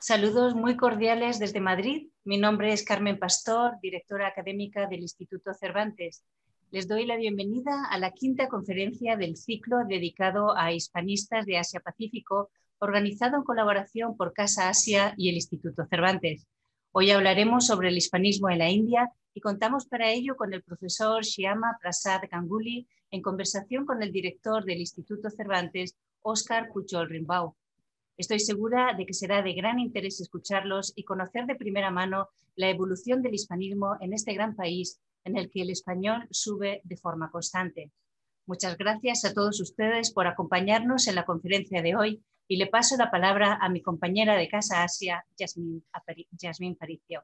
Saludos muy cordiales desde Madrid. Mi nombre es Carmen Pastor, directora académica del Instituto Cervantes. Les doy la bienvenida a la quinta conferencia del ciclo dedicado a hispanistas de Asia-Pacífico, organizado en colaboración por Casa Asia y el Instituto Cervantes. Hoy hablaremos sobre el hispanismo en la India y contamos para ello con el profesor Shyama Prasad Ganguly en conversación con el director del Instituto Cervantes, Oscar Pujol Rimbau. Estoy segura de que será de gran interés escucharlos y conocer de primera mano la evolución del hispanismo en este gran país en el que el español sube de forma constante. Muchas gracias a todos ustedes por acompañarnos en la conferencia de hoy y le paso la palabra a mi compañera de Casa Asia, Yasmín Paricio.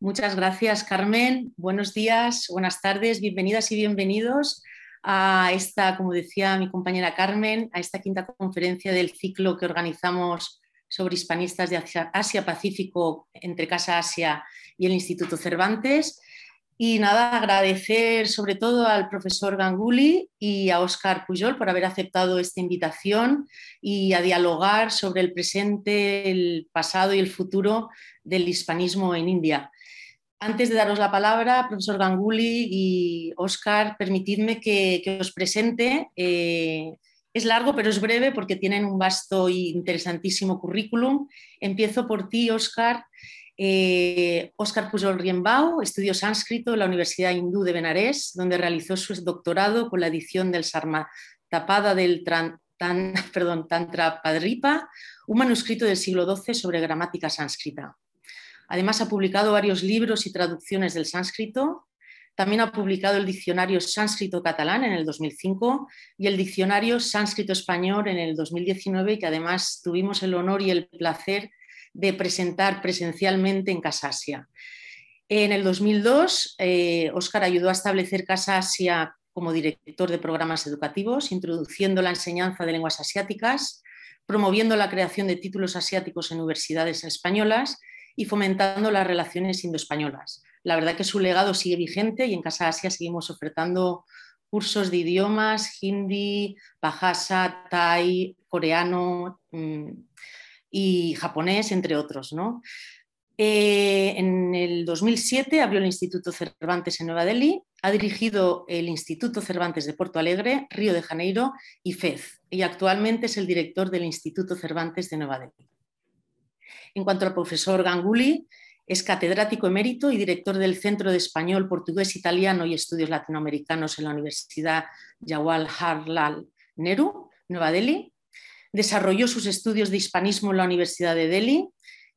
Muchas gracias, Carmen. Buenos días, buenas tardes, bienvenidas y bienvenidos a esta, como decía mi compañera Carmen, a esta quinta conferencia del ciclo que organizamos sobre hispanistas de Asia-Pacífico entre Casa Asia y el Instituto Cervantes. Y nada, agradecer sobre todo al profesor Ganguly y a Oscar Pujol por haber aceptado esta invitación y a dialogar sobre el presente, el pasado y el futuro del hispanismo en India. Antes de daros la palabra, profesor Ganguly y Oscar, permitidme que, os presente. Eh, es largo, pero es breve porque tienen un vasto e interesantísimo currículum. Empiezo por ti, Oscar. Eh, Oscar Pujol Riembau estudió sánscrito en la Universidad Hindú de Benarés, donde realizó su doctorado con la edición del Sarma Tapada del Tantra Padripa, un manuscrito del siglo XII sobre gramática sánscrita. Además, ha publicado varios libros y traducciones del sánscrito. También ha publicado el diccionario sánscrito-catalán en el 2005 y el diccionario sánscrito-español en el 2019, que además tuvimos el honor y el placer de presentar presencialmente en Casa Asia. En el 2002, Óscar eh, ayudó a establecer Casa Asia como director de programas educativos, introduciendo la enseñanza de lenguas asiáticas, promoviendo la creación de títulos asiáticos en universidades españolas y fomentando las relaciones indo-españolas. La verdad que su legado sigue vigente y en Casa Asia seguimos ofertando cursos de idiomas, hindi, bahasa, thai, coreano mm, y japonés, entre otros. Eh, en el 2007 abrió el Instituto Cervantes en Nueva Delhi, ha dirigido el Instituto Cervantes de Porto Alegre, Río de Janeiro y FEZ, y actualmente es el director del Instituto Cervantes de Nueva Delhi. En cuanto al profesor Ganguly, es catedrático emérito y director del Centro de Español, Portugués, Italiano y Estudios Latinoamericanos en la Universidad Jawaharlal Nehru, Nueva Delhi. Desarrolló sus estudios de hispanismo en la Universidad de Delhi,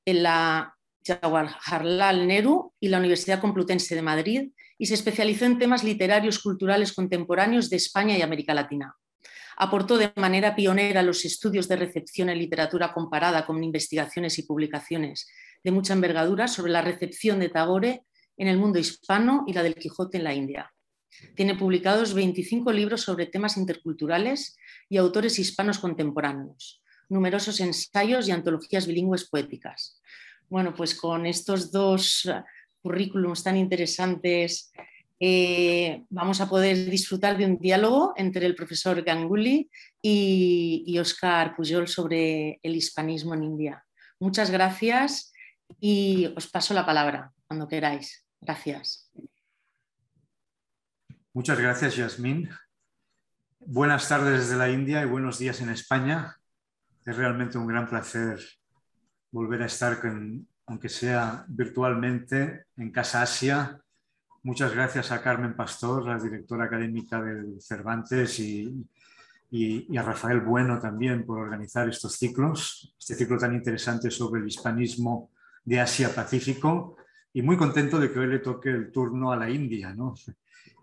en la Jawaharlal Nehru y la Universidad Complutense de Madrid y se especializó en temas literarios culturales contemporáneos de España y América Latina. Aportó de manera pionera los estudios de recepción en literatura comparada con investigaciones y publicaciones de mucha envergadura sobre la recepción de Tagore en el mundo hispano y la del Quijote en la India. Tiene publicados 25 libros sobre temas interculturales y autores hispanos contemporáneos, numerosos ensayos y antologías bilingües poéticas. Bueno, pues con estos dos currículums tan interesantes eh, vamos a poder disfrutar de un diálogo entre el profesor Ganguly y, Oscar Pujol sobre el hispanismo en India. Muchas gracias y os paso la palabra cuando queráis. Gracias. Muchas gracias, Yasmín. Buenas tardes desde la India y buenos días en España. Es realmente un gran placer volver a estar, aunque sea virtualmente, en Casa Asia Muchas gracias a Carmen Pastor, la directora académica del Cervantes, y, a Rafael Bueno también por organizar estos ciclos, este ciclo tan interesante sobre el hispanismo de Asia-Pacífico. Y muy contento de que hoy le toque el turno a la India, ¿no?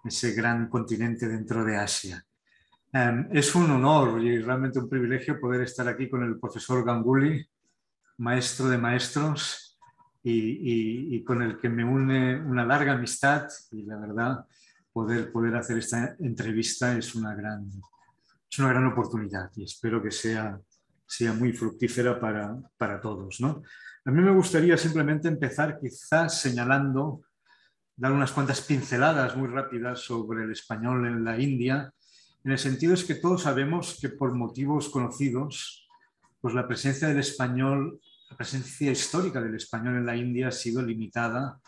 ese gran continente dentro de Asia. Em, es un honor y realmente un privilegio poder estar aquí con el profesor Ganguly, maestro de maestros, y, con el que me une una larga amistad y la verdad poder, poder hacer esta entrevista es una gran, es una gran oportunidad y espero que sea, sea muy fructífera para, para todos. ¿no? A mí me gustaría simplemente empezar quizás señalando, dar unas cuantas pinceladas muy rápidas sobre el español en la India, en el sentido es que todos sabemos que por motivos conocidos, pues la presencia del español la presencia histórica del español en la India ha sido limitada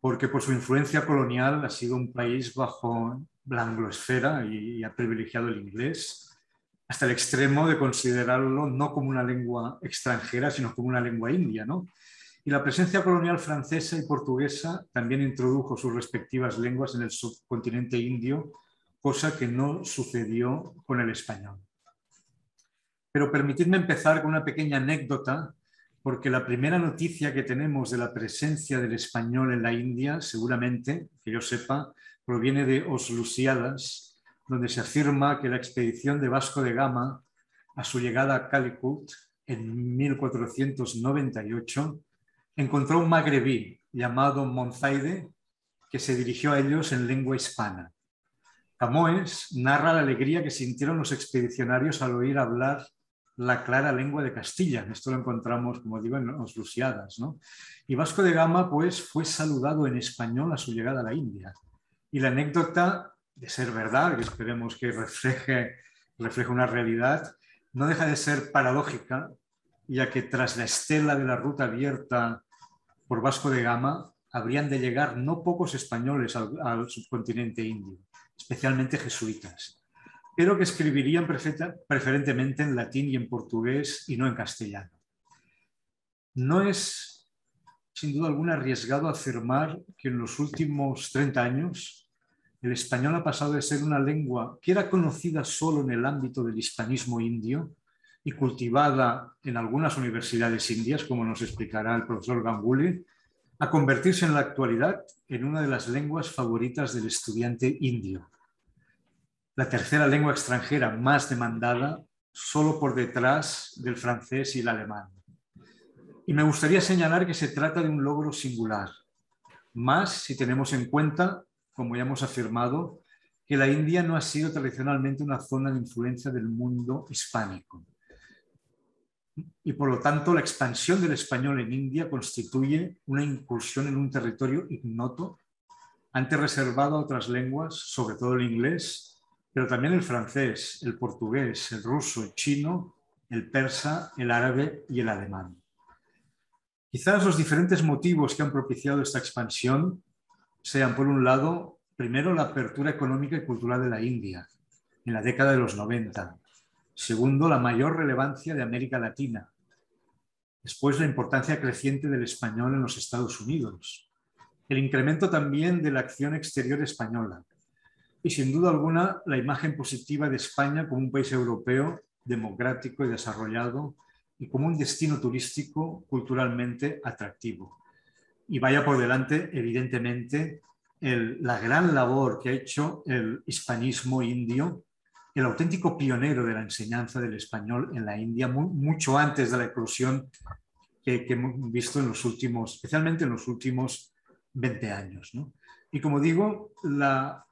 porque por su influencia colonial ha sido un país bajo la angloesfera y, ha privilegiado el inglés hasta el extremo de considerarlo no como una lengua extranjera, sino como una lengua india. ¿no? Y la presencia colonial francesa y portuguesa también introdujo sus respectivas lenguas en el subcontinente indio, cosa que no sucedió con el español. Pero permitidme empezar con una pequeña anécdota porque la primera noticia que tenemos de la presencia del español en la India, seguramente, que yo sepa, proviene de Os Lusiadas, donde se afirma que la expedición de Vasco de Gama a su llegada a Calicut en 1498 encontró un magrebí llamado Monzaide que se dirigió a ellos en lengua hispana. Camoes narra la alegría que sintieron los expedicionarios al oír hablar la clara lengua de Castilla. Esto lo encontramos, como digo, en los Lusiadas. ¿no? Y Vasco de Gama pues, fue saludado en español a su llegada a la India. Y la anécdota, de ser verdad, que esperemos que refleje, refleje una realidad, no deja de ser paradójica, ya que tras la estela de la ruta abierta por Vasco de Gama, habrían de llegar no pocos españoles al subcontinente indio, especialmente jesuitas pero que escribirían preferentemente en latín y en portugués y no en castellano. No es, sin duda alguna, arriesgado afirmar que en los últimos 30 años el español ha pasado de ser una lengua que era conocida solo en el ámbito del hispanismo indio y cultivada en algunas universidades indias, como nos explicará el profesor Ganguly, a convertirse en la actualidad en una de las lenguas favoritas del estudiante indio la tercera lengua extranjera más demandada, solo por detrás del francés y el alemán. Y me gustaría señalar que se trata de un logro singular, más si tenemos en cuenta, como ya hemos afirmado, que la India no ha sido tradicionalmente una zona de influencia del mundo hispánico. Y por lo tanto, la expansión del español en India constituye una incursión en un territorio ignoto, antes reservado a otras lenguas, sobre todo el inglés, pero también el francés, el portugués, el ruso, el chino, el persa, el árabe y el alemán. Quizás los diferentes motivos que han propiciado esta expansión sean, por un lado, primero la apertura económica y cultural de la India en la década de los 90. Segundo, la mayor relevancia de América Latina. Después, la importancia creciente del español en los Estados Unidos. El incremento también de la acción exterior española y sin duda alguna la imagen positiva de España como un país europeo democrático y desarrollado y como un destino turístico culturalmente atractivo. Y vaya por delante, evidentemente, la gran labor que ha hecho el hispanismo indio, el auténtico pionero de la enseñanza del español en la India, mucho antes de la eclosión que, hemos visto en los últimos, especialmente en los últimos 20 años. Y como digo, la,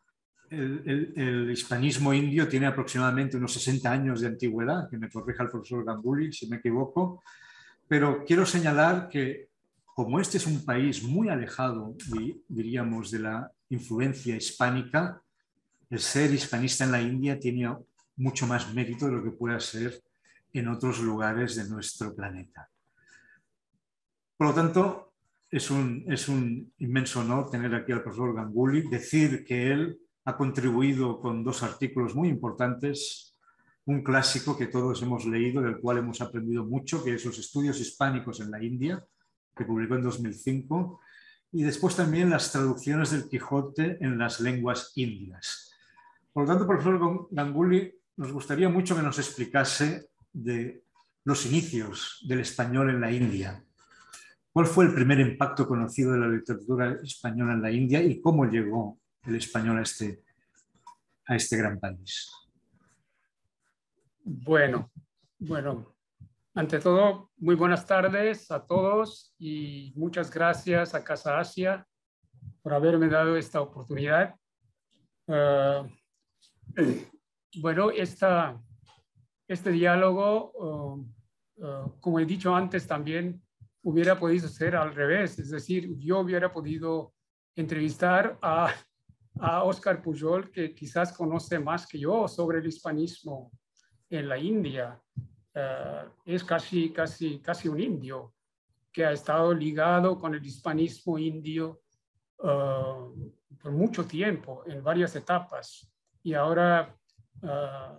el, hispanismo indio tiene aproximadamente unos 60 años de antigüedad, que me corrija el profesor Ganguly si me equivoco, pero quiero señalar que como este es un país muy alejado, diríamos, de la influencia hispánica, el ser hispanista en la India tiene mucho más mérito de lo que pueda ser en otros lugares de nuestro planeta. Por lo tanto, es un, es un inmenso honor tener aquí al profesor Ganguly, decir que él ha contribuido con dos artículos muy importantes, un clásico que todos hemos leído, del cual hemos aprendido mucho, que es Los estudios hispánicos en la India, que publicó en 2005, y después también las traducciones del Quijote en las lenguas indias. Por lo tanto, profesor Ganguly, nos gustaría mucho que nos explicase de los inicios del español en la India. ¿Cuál fue el primer impacto conocido de la literatura española en la India y cómo llegó el español a este, a este gran país? Bueno, bueno, ante todo, muy buenas tardes a todos y muchas gracias a Casa Asia por haberme dado esta oportunidad. Ah, bueno, esta, este diálogo, ah, ah, como he dicho antes también, hubiera podido ser al revés, es decir, yo hubiera podido entrevistar a a Oscar Pujol, que quizás conoce más que yo sobre el hispanismo en la India. es casi, casi, casi un indio que ha estado ligado con el hispanismo indio por mucho tiempo, en varias etapas, y ahora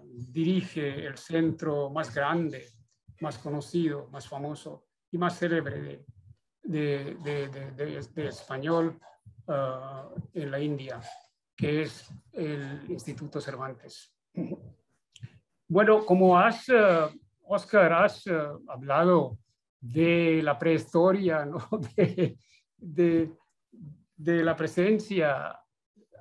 dirige el centro más grande, más conocido, más famoso y más célebre de, español en la India, que es el Instituto Cervantes. Bueno, como has, Oscar, has hablado de la prehistoria, ¿no? de, de, la presencia,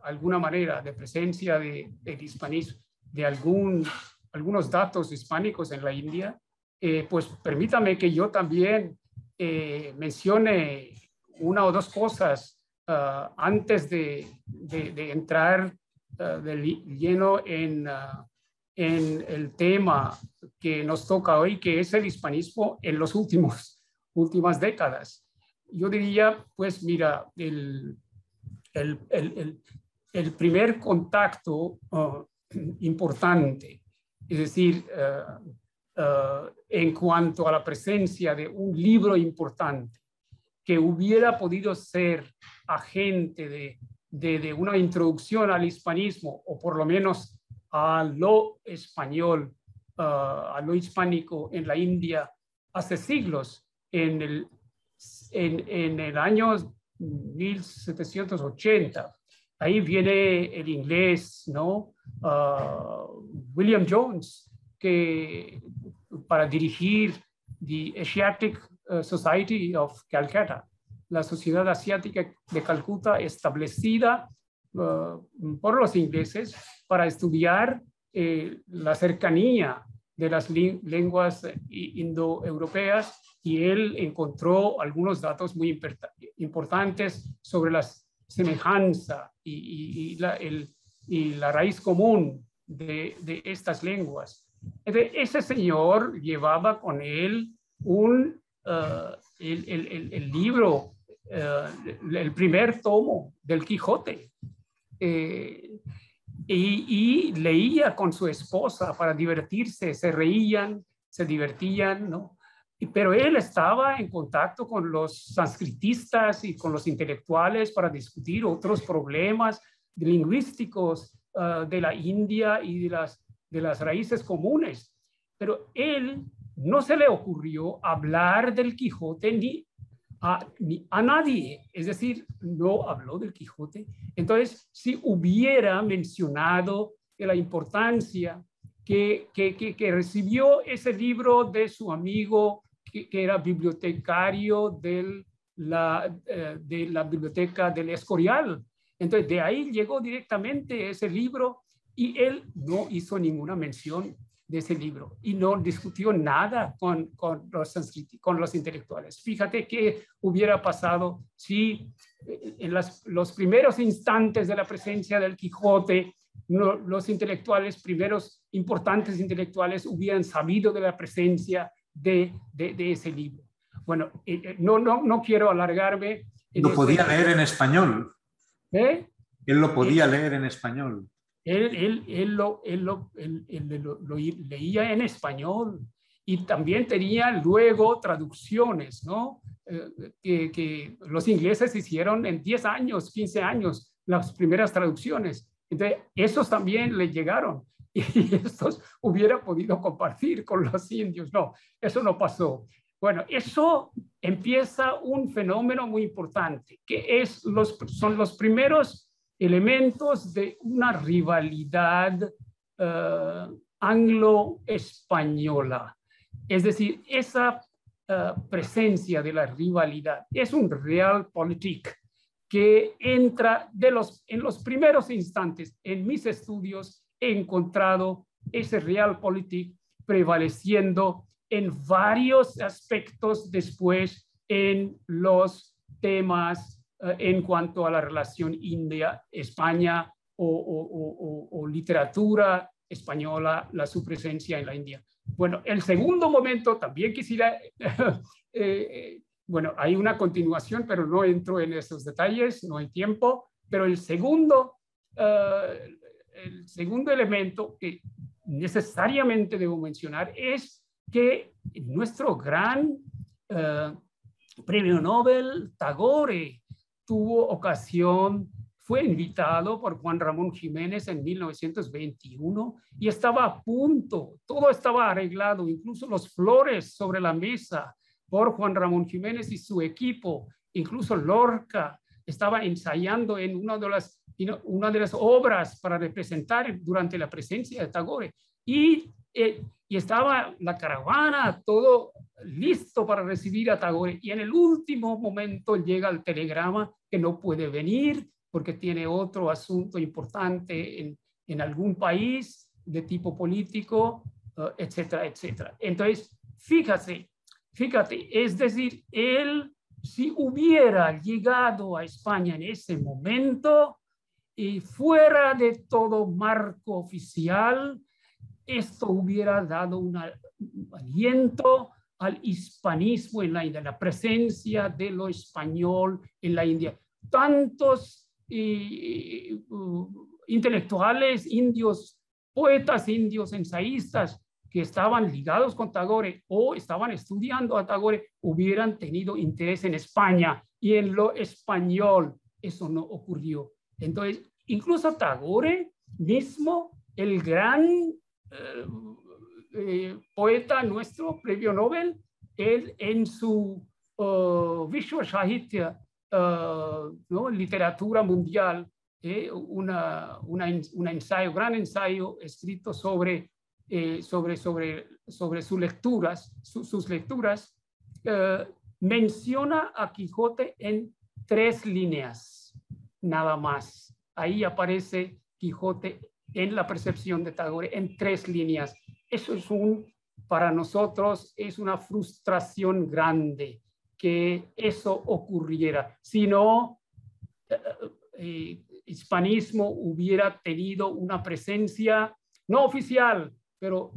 alguna manera, de presencia de, del hispanismo, de algún, algunos datos hispánicos en la India, eh, pues permítame que yo también eh, mencione una o dos cosas ah, antes de, de, entrar uh, de lleno en, ah, en el tema que nos toca hoy, que es el hispanismo en últimos últimas décadas. Yo diría, pues mira, el, el, el, el primer contacto uh, importante, es decir, uh, uh, en cuanto a la presencia de un libro importante que hubiera podido ser agente de, de, una introducción al hispanismo, o por lo menos a lo español, a lo hispánico en la India hace siglos, en el, en, en el año 1780. Ahí viene el inglés, ¿no? Ah, William Jones, que para dirigir the Asiatic uh, Society of Calcutta, la Sociedad Asiática de Calcuta establecida uh, por los ingleses para estudiar eh, la cercanía de las lenguas indoeuropeas y él encontró algunos datos muy importantes sobre la semejanza y, la, y la, raíz común de, de, estas lenguas. Ese señor llevaba con él un, uh, el, el, el, libro, el primer tomo del Quijote. Eh, y, leía con su esposa para divertirse, se reían, se divertían, ¿no? Pero él estaba en contacto con los sanscritistas y con los intelectuales para discutir otros problemas lingüísticos ah, de la India y de las, de las raíces comunes. Pero él no se le ocurrió hablar del Quijote ni a, a, nadie, es decir, no habló del Quijote. Entonces, si hubiera mencionado la importancia que, que, que, recibió ese libro de su amigo que, era bibliotecario del, la, eh, de la biblioteca del Escorial. Entonces, de ahí llegó directamente ese libro y él no hizo ninguna mención de ese libro y no discutió nada con, con, los, con los intelectuales. Fíjate qué hubiera pasado si eh, en las, los primeros instantes de la presencia del Quijote los intelectuales, primeros importantes intelectuales, hubieran sabido de la presencia de, de, ese libro. Bueno, eh, eh, no, no, no quiero alargarme. Lo podía leer en español. ¿Eh? Él lo podía leer en español él, él, lo, él, lo, lo, leía en español y también tenía luego traducciones, ¿no? Eh, que, que, los ingleses hicieron en 10 años, 15 años, las primeras traducciones. Entonces, esos también le llegaron y estos hubiera podido compartir con los indios. No, eso no pasó. Bueno, eso empieza un fenómeno muy importante, que es los, son los primeros elementos de una rivalidad uh, anglo-española. Es decir, esa uh, presencia de la rivalidad es un realpolitik que entra de los, en los primeros instantes en mis estudios he encontrado ese realpolitik prevaleciendo en varios aspectos después en los temas eh, en cuanto a la relación India-España o, literatura española, la su presencia en la India. Bueno, el segundo momento también quisiera, eh, eh, bueno, hay una continuación, pero no entro en esos detalles, no hay tiempo, pero el segundo, el segundo elemento que necesariamente debo mencionar es que nuestro gran eh, premio Nobel Tagore tuvo ocasión, fue invitado por Juan Ramón Jiménez en 1921 y estaba a punto, todo estaba arreglado, incluso los flores sobre la mesa por Juan Ramón Jiménez y su equipo, incluso Lorca estaba ensayando en una de las, una de las obras para representar durante la presencia de Tagore. Y, eh, y estaba la caravana, todo listo para recibir a Tagore. Y en el último momento llega el telegrama que no puede venir porque tiene otro asunto importante en, en algún país de tipo político, uh, etcétera, etcétera. Entonces, fíjate, fíjate, es decir, él si hubiera llegado a España en ese momento y fuera de todo marco oficial, esto hubiera dado un aliento al hispanismo en la India, la presencia de lo español en la India. Tantos uh, intelectuales indios, poetas indios, ensayistas, que estaban ligados con Tagore o estaban estudiando a Tagore hubieran tenido interés en España y en lo español. Eso no ocurrió. Entonces, incluso Tagore mismo, el gran eh, eh, poeta nuestro, premio Nobel, él en su uh, Vishwa Sahitya, ¿no? literatura mundial, eh, una, un ensayo, gran ensayo escrito sobre eh, sobre, sobre, sobre sus lecturas, sus lecturas, menciona a Quijote en tres líneas, nada más. Ahí aparece Quijote en la percepción de Tagore en tres líneas. Eso es un, para nosotros, es una frustración grande que eso ocurriera. Si no, eh, hispanismo hubiera tenido una presencia no oficial, pero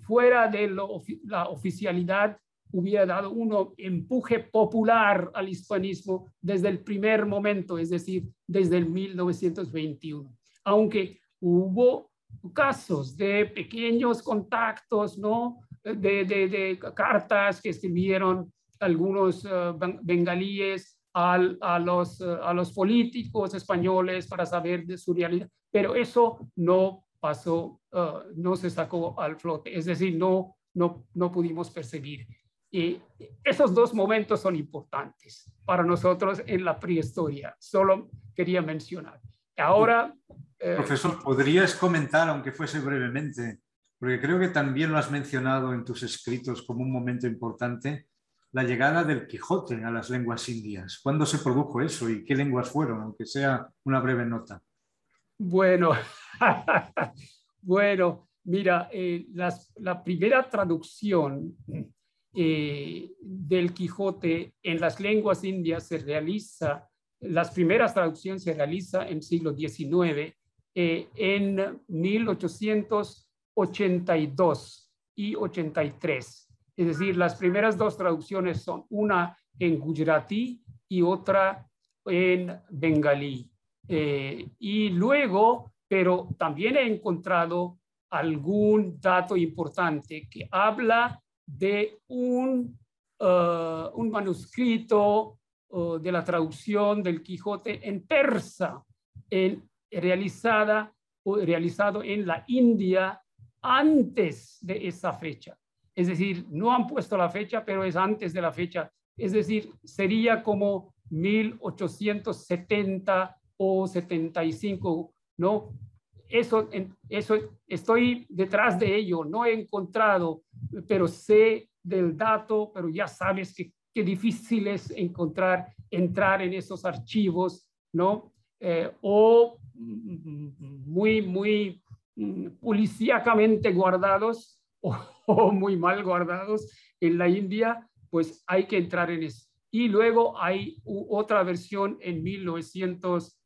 fuera de la oficialidad hubiera dado un empuje popular al hispanismo desde el primer momento, es decir, desde el 1921. Aunque hubo casos de pequeños contactos, ¿no? De, cartas que escribieron algunos uh, bengalíes a, los, uh, a los políticos españoles para saber de su realidad, pero eso no pasó, uh, no se sacó al flote, es decir, no, no, no pudimos percibir. Y esos dos momentos son importantes para nosotros en la prehistoria, solo quería mencionar. Ahora... Eh, Profesor, ¿podrías comentar, aunque fuese brevemente, porque creo que también lo has mencionado en tus escritos como un momento importante, la llegada del Quijote a las lenguas indias. ¿Cuándo se produjo eso y qué lenguas fueron, aunque sea una breve nota? Bueno, bueno, mira, eh, la primera traducción eh, del Quijote en las lenguas indias se realiza, las primeras traducciones se realizan en siglo XIX, eh, en 1882 y 83. Es decir, las primeras dos traducciones son una en Gujarati y otra en Bengalí. Eh, y luego, pero también he encontrado algún dato importante que habla de un, uh, un manuscrito de la traducción del Quijote en persa, en, realizada o realizado en la India antes de esa fecha. Es decir, no han puesto la fecha, pero es antes de la fecha. Es decir, sería como 1870 o 75, ¿no? Eso, eso estoy detrás de ello, no he encontrado, pero sé del dato, pero ya sabes que qué difícil es encontrar, entrar en esos archivos, ¿no? Eh, o muy, muy mm, policíacamente guardados o, muy mal guardados en la India, pues hay que entrar en eso. Y luego hay otra versión en 1900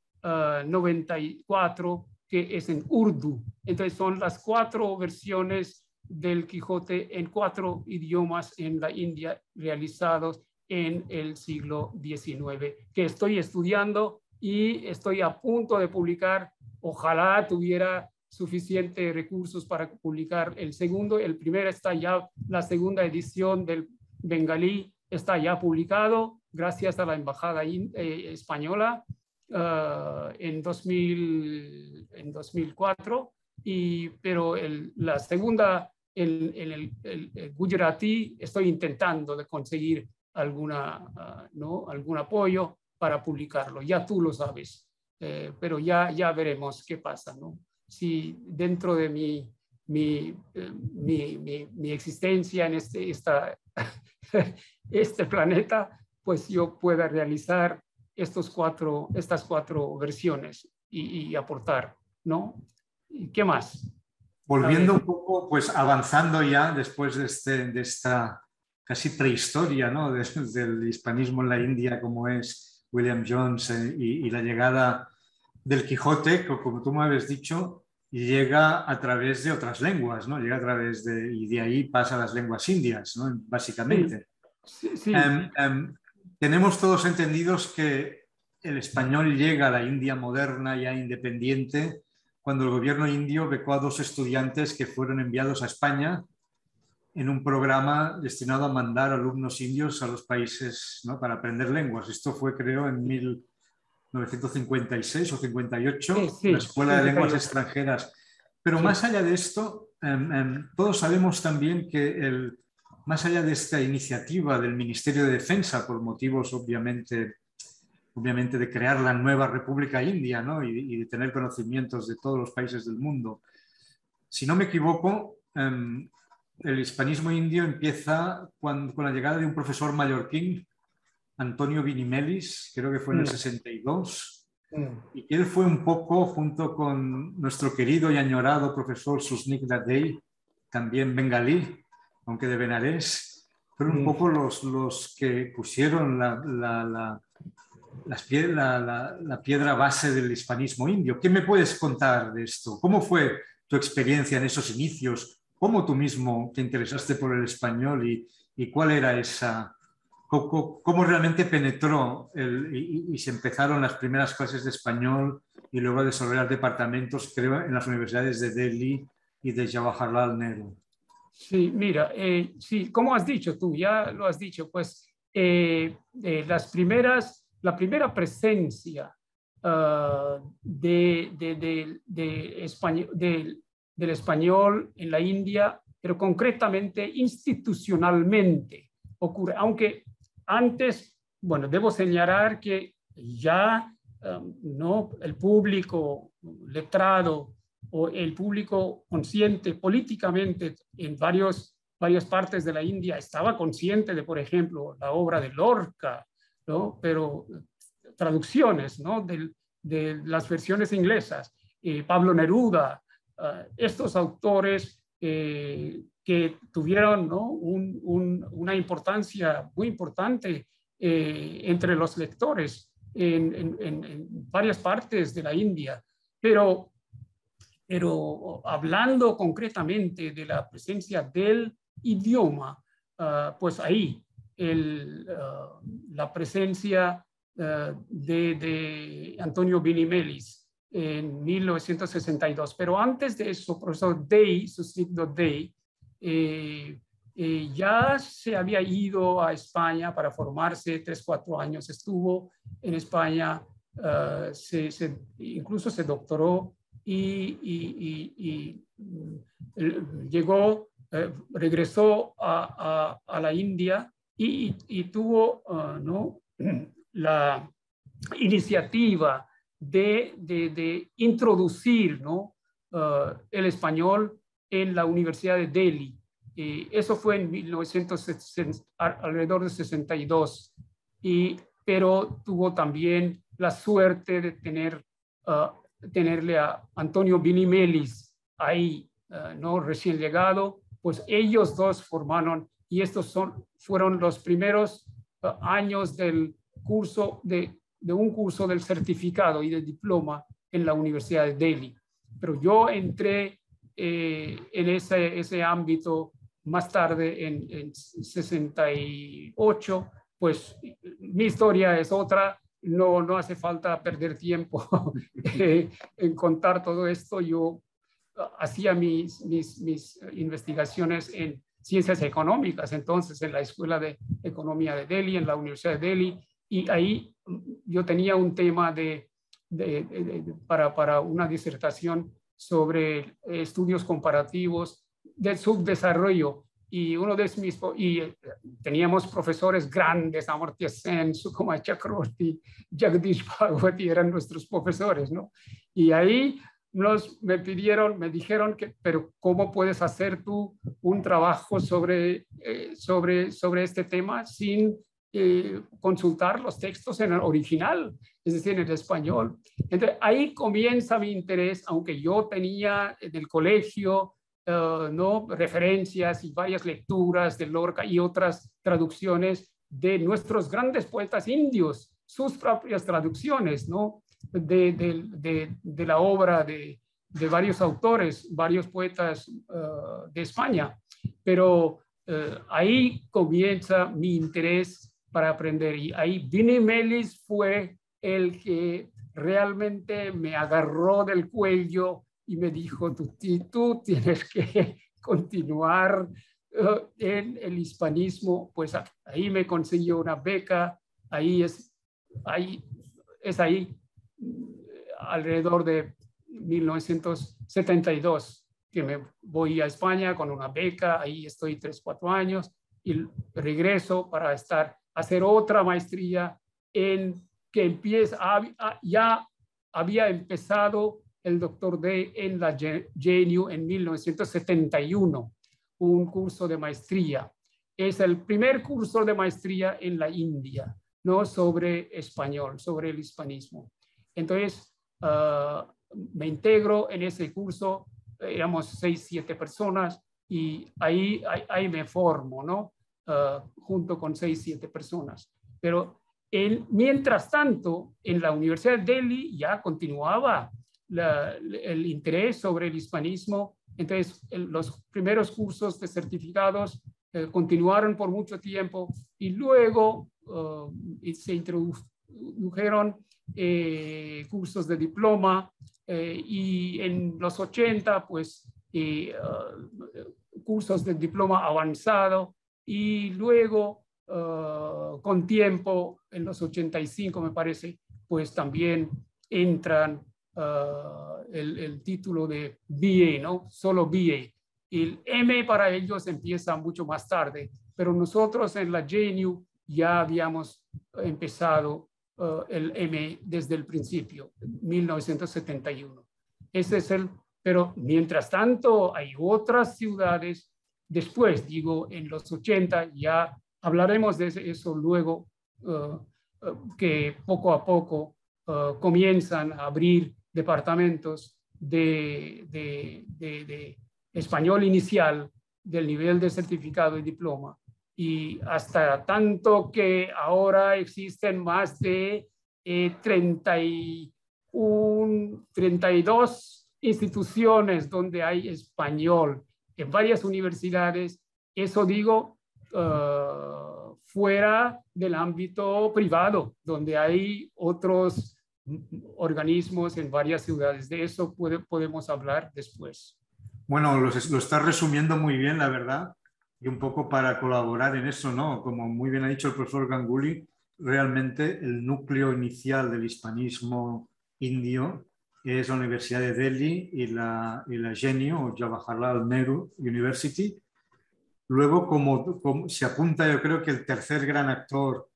94, que es en Urdu. Entonces son las cuatro versiones del Quijote en cuatro idiomas en la India realizados en el siglo XIX, que estoy estudiando y estoy a punto de publicar. Ojalá tuviera suficientes recursos para publicar el segundo. El primero está ya, la segunda edición del bengalí está ya publicado gracias a la Embajada eh, Española ah, en, 2000, en 2004. Y, pero el, la segunda, en, el, el, Gujarati, estoy intentando de conseguir alguna, ah, ¿no? algún apoyo para publicarlo. Ya tú lo sabes, eh, pero ya, ya veremos qué pasa. ¿no? Si dentro de mi, mi, eh, mi, mi, mi existencia en este, esta, este planeta, pues yo pueda realizar estos cuatro, estas cuatro versiones y, y aportar, ¿no? ¿Y qué más? Volviendo un poco, pues avanzando ya después de, este, de esta casi prehistoria ¿no? del hispanismo en la India, como es William Jones eh, y, la llegada del Quijote, como tú me habías dicho, llega a través de otras lenguas, ¿no? Llega a través de, y de ahí pasa a las lenguas indias, ¿no? Básicamente. Em, em, tenemos todos entendidos que el español llega a la India moderna, ya independiente, cuando el gobierno indio becó a dos estudiantes que fueron enviados a España en un programa destinado a mandar alumnos indios a los países ¿no? para aprender lenguas. Esto fue, creo, en 1956 o 58, la Escuela de Lenguas Extranjeras. Pero más allá de esto, em, em, todos sabemos también que el, más allá de esta iniciativa del Ministerio de Defensa, por motivos obviamente, obviamente de crear la nueva República India ¿no? y, de tener conocimientos de todos los países del mundo, si no me equivoco, em, el hispanismo indio empieza con la llegada de un profesor mallorquín, Antonio Vinimelis, creo que fue en el 62, mm. mm. y que él fue un poco, junto con nuestro querido y añorado profesor Susnik Dadey, también bengalí, aunque de Benarés, fueron un mm. poco los, los que pusieron la, la, la, piedra base del hispanismo indio. ¿Qué me puedes contar de esto? ¿Cómo fue tu experiencia en esos inicios? ¿Cómo tú mismo te interesaste por el español y, y cuál era esa, cómo, cómo realmente penetró el, y, y, se empezaron las primeras clases de español y luego a desarrollar departamentos, creo, en las universidades de Delhi y de Jawaharlal Nehru? Sí, mira, eh, sí, como has dicho tú, ya lo has dicho, pues eh, eh, las primeras, la primera presencia uh, de, de, de, de español, del español en la India, pero concretamente institucionalmente ocurre, aunque antes, bueno, debo señalar que ya um, no el público letrado o el público consciente políticamente en varios, varias partes de la India estaba consciente de, por ejemplo, la obra de Lorca, ¿no? pero traducciones ¿no? de, de las versiones inglesas, eh, Pablo Neruda, Ah, estos autores eh, que tuvieron ¿no? una importancia muy importante eh, entre los lectores en, varias partes de la India. Pero, pero hablando concretamente de la presencia del idioma, ah, pues ahí el, ah, la presencia de, de, Antonio Binimelis en 1962. Pero antes de eso, profesor Day, su signo Day, eh, eh, ya se había ido a España para formarse, tres, cuatro años estuvo en España, uh, se, incluso se doctoró y, y llegó, eh, regresó a, a, la India y, tuvo uh, ¿no? la iniciativa de, de, introducir ¿no? Uh, el español en la Universidad de Delhi. eso fue en 1960, alrededor de 62, y, pero tuvo también la suerte de tener, uh, tenerle a Antonio Binimelis ahí, uh, ¿no? recién llegado, pues ellos dos formaron, y estos son, fueron los primeros años del curso de de un curso del certificado y del diploma en la Universidad de Delhi. Pero yo entré eh, en ese, ese ámbito más tarde, en, en 68, pues mi historia es otra, no, no hace falta perder tiempo eh, en contar todo esto. Yo hacía mis, mis, mis investigaciones en ciencias económicas, entonces en la Escuela de Economía de Delhi, en la Universidad de Delhi, y ahí yo tenía un tema de, para, para una disertación sobre estudios comparativos del subdesarrollo y uno de mis y eh, teníamos profesores grandes Amartya Sen, Sukhumar Chakraborty, Jagdish Bhagwati eran nuestros profesores, ¿no? Y ahí nos me pidieron, me dijeron que, pero ¿cómo puedes hacer tú un trabajo sobre, eh, sobre, sobre este tema sin eh, consultar los textos en el original, es decir, en el español? Entonces ahí comienza mi interés, aunque yo tenía en el colegio eh, ¿no? referencias y varias lecturas de Lorca y otras traducciones de nuestros grandes poetas indios, sus propias traducciones ¿no? de, de, de, la obra de, varios autores, varios poetas eh, de España. Pero ahí comienza mi interés para aprender. Y ahí Vinnie Melis fue el que realmente me agarró del cuello y me dijo, tú, tú tienes que continuar eh, en el hispanismo, pues ahí me consiguió una beca, ahí es, ahí, es ahí alrededor de 1972 que me voy a España con una beca, ahí estoy tres, cuatro años y regreso para estar, hacer otra maestría en que empieza, ya había empezado el doctor D en la JNU en 1971, un curso de maestría. Es el primer curso de maestría en la India, ¿no? Sobre español, sobre el hispanismo. Entonces, ah, me integro en ese curso, éramos seis, siete personas, y ahí, ahí, me formo, ¿no? Ah, junto con seis, siete personas. Pero el, mientras tanto, en la Universidad de Delhi ya continuaba el interés sobre el hispanismo. Entonces, los primeros cursos de certificados eh, continuaron por mucho tiempo y luego uh, se introdujeron eh, cursos de diploma eh, y en los 80, pues, uh, cursos de diploma avanzado y luego, uh, con tiempo, en los 85, me parece, pues también entran Ah, el, título de BA, ¿no? Solo BA. El M para ellos empieza mucho más tarde, pero nosotros en la JNU ya habíamos empezado ah, el M desde el principio, 1971. Ese es el, pero mientras tanto hay otras ciudades, después digo, en los 80 ya hablaremos de eso luego, ah, que poco a poco comienzan a abrir departamentos de, de, español inicial del nivel de certificado y diploma. Y hasta tanto que ahora existen más de eh, 31, 32 instituciones donde hay español en varias universidades. Eso digo uh, fuera del ámbito privado, donde hay otros organismos en varias ciudades. De eso puede, podemos hablar después. Bueno, lo, lo estás resumiendo muy bien, la verdad, y un poco para colaborar en eso, ¿no? Como muy bien ha dicho el profesor Ganguly, realmente el núcleo inicial del hispanismo indio es la Universidad de Delhi y la, y la GENIO, o Jawaharlal Nehru University. Luego, como, como, se apunta, yo creo que el tercer gran actor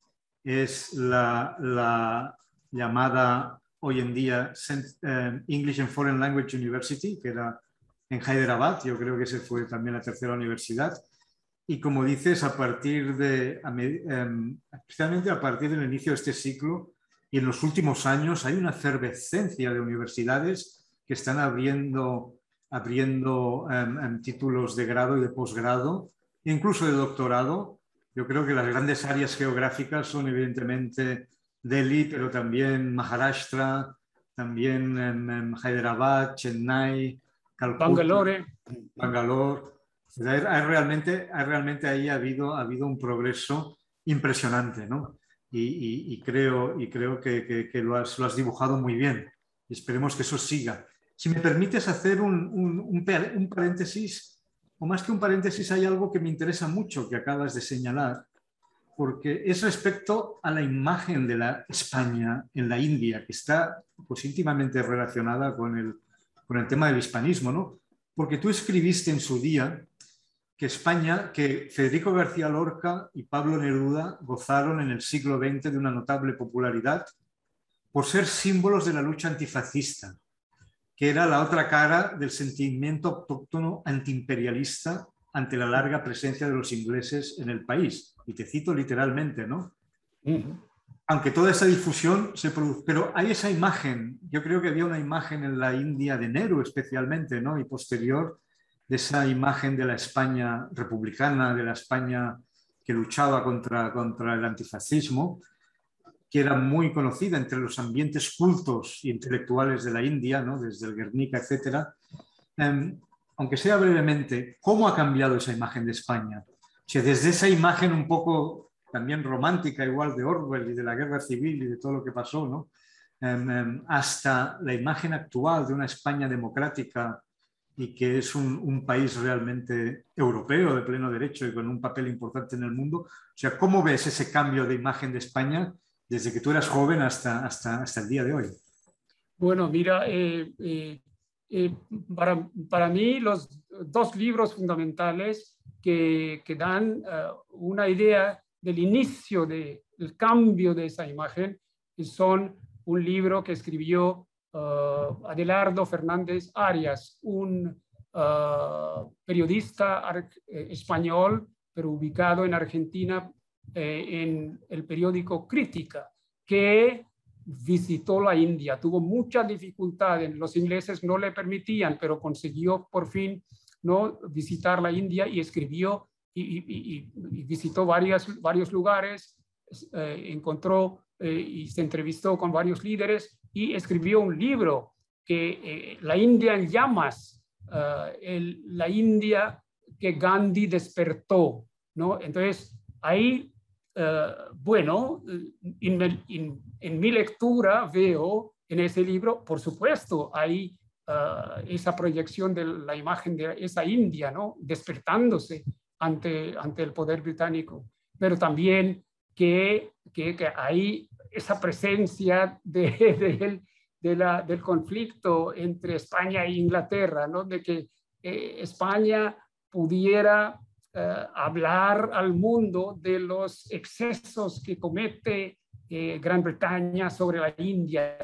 es la, la, llamada hoy en día eh, English and Foreign Language University, que era en Hyderabad, yo creo que ese fue también la tercera universidad. Y como dices, a partir de, em, especialmente a partir del inicio de este ciclo y en los últimos años, hay una efervescencia de universidades que están abriendo, abriendo em, títulos de grado y de posgrado, incluso de doctorado. Yo creo que las grandes áreas geográficas son evidentemente Delhi, pero también Maharashtra, también en, Hyderabad, Chennai, Calcuta, Bangalore. Bangalore. Hay, realmente, hay realmente ahí ha habido, ha habido un progreso impresionante, ¿no? Y, creo, y creo que, lo, has, lo, has, dibujado muy bien. Esperemos que eso siga. Si me permites hacer un, un, paréntesis, o más que un paréntesis, hay algo que me interesa mucho que acabas de señalar, porque es respecto a la imagen de la España en la India, que está pues, íntimamente relacionada con el, con el tema del hispanismo, ¿no? Porque tú escribiste en su día que España, que Federico García Lorca y Pablo Neruda gozaron en el siglo XX de una notable popularidad por ser símbolos de la lucha antifascista, que era la otra cara del sentimiento autóctono antiimperialista ante la larga presencia de los ingleses en el país. Y te cito literalmente, ¿no? Aunque toda esa difusión se produce, pero hay esa imagen, yo creo que había una imagen en la India de Nehru especialmente, ¿no? Y posterior, de esa imagen de la España republicana, de la España que luchaba contra, contra el antifascismo, que era muy conocida entre los ambientes cultos e intelectuales de la India, ¿no? desde el Guernica, etc. Em, aunque sea brevemente, ¿cómo ha cambiado esa imagen de España? O desde esa imagen un poco también romántica, igual de Orwell y de la guerra civil y de todo lo que pasó, ¿no? Em, em, hasta la imagen actual de una España democrática y que es un, un, país realmente europeo de pleno derecho y con un papel importante en el mundo. O sea, ¿cómo ves ese cambio de imagen de España desde que tú eras joven hasta, hasta, hasta el día de hoy? Bueno, mira, eh, eh, eh, para, para, mí los dos libros fundamentales que, que dan una idea del inicio del cambio de esa imagen son un libro que escribió Adelardo Fernández Arias, un periodista español, pero ubicado en Argentina eh, en el periódico Crítica, que visitó la India, tuvo mucha dificultad, los ingleses no le permitían, pero consiguió por fin ¿no? visitar la India y escribió y, visitó varias, varios lugares, eh, encontró eh, y se entrevistó con varios líderes y escribió un libro que La India en llamas, la India que Gandhi despertó, ¿no? Entonces, ahí eh, bueno, en, mi lectura veo en ese libro, por supuesto, hay eh, esa proyección de la imagen de esa India, ¿no? Despertándose ante, ante el poder británico, pero también que, que, hay esa presencia de, de, la, del conflicto entre España e Inglaterra, ¿no? De que eh, España pudiera eh, hablar al mundo de los excesos que comete eh, Gran Bretaña sobre la India.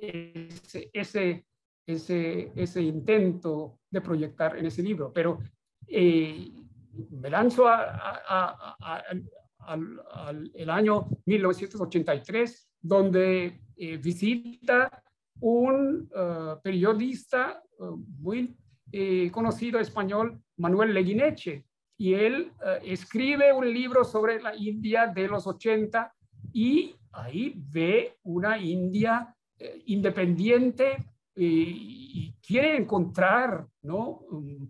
Ese, ese, ese, intento de proyectar en ese libro. Pero eh, me lanzo al el año 1983, donde visita un periodista muy conocido español Manuel Leguineche, y él eh, escribe un libro sobre la India de los 80 y ahí ve una India eh, independiente eh, y quiere encontrar ¿no? Mm,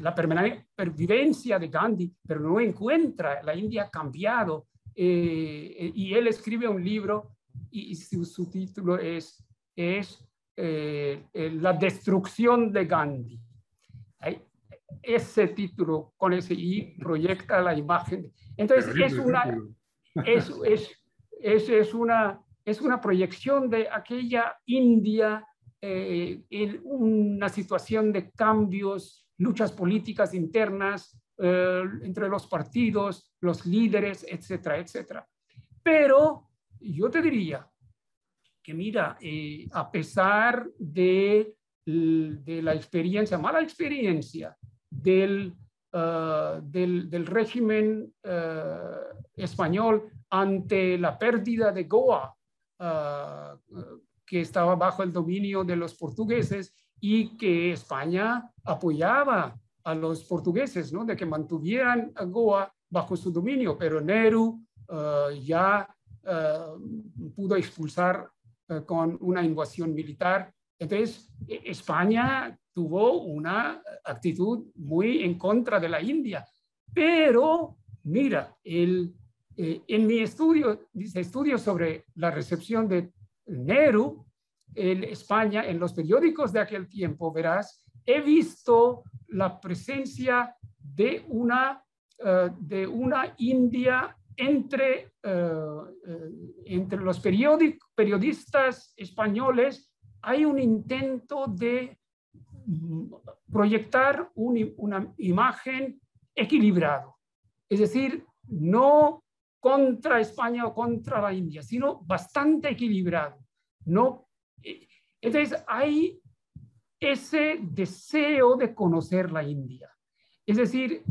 la pervivencia de Gandhi, pero no encuentra, la India ha cambiado. y él escribe un libro y, su, título es, es La destrucción de Gandhi ese título con ese I proyecta la imagen. Entonces, es una, es, es, es, una, es una proyección de aquella India eh, en una situación de cambios, luchas políticas internas eh, entre los partidos, los líderes, etcétera, etcétera. Pero yo te diría que, mira, eh, a pesar de, de la experiencia, mala experiencia del, del, régimen español ante la pérdida de Goa, uh, que estaba bajo el dominio de los portugueses y que España apoyaba a los portugueses, ¿no? de que mantuvieran a Goa bajo su dominio, pero Nehru ya pudo expulsar con una invasión militar. Entonces, e, España tuvo una actitud muy en contra de la India. Pero, mira, el, eh, en mi estudio, dice estudio sobre la recepción de Nehru, en España, en los periódicos de aquel tiempo, verás, he visto la presencia de una, eh, de una India entre, eh, eh, entre los periodistas españoles. Hay un intento de proyectar una imagen equilibrado, es decir, no contra España o contra la India, sino bastante equilibrado. No, entonces hay ese deseo de conocer la India. Es decir,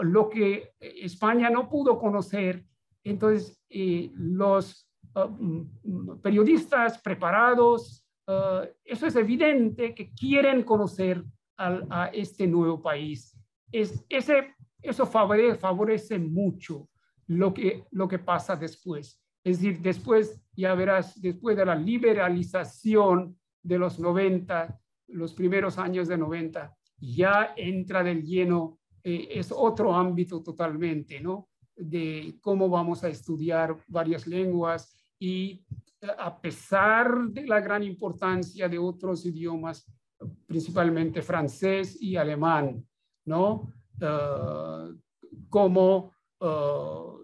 lo que España no pudo conocer, entonces eh, los ah, mm, periodistas preparados, ah, eso es evidente que quieren conocer a este nuevo país. Es, ese, eso favorece mucho lo que, lo que pasa después. Es decir, después, ya verás, después de la liberalización de los 90, los primeros años de 90, ya entra del lleno, eh, es otro ámbito totalmente, ¿no? De cómo vamos a estudiar varias lenguas y eh, a pesar de la gran importancia de otros idiomas, principalmente francés y alemán, ¿no? Uh, como uh,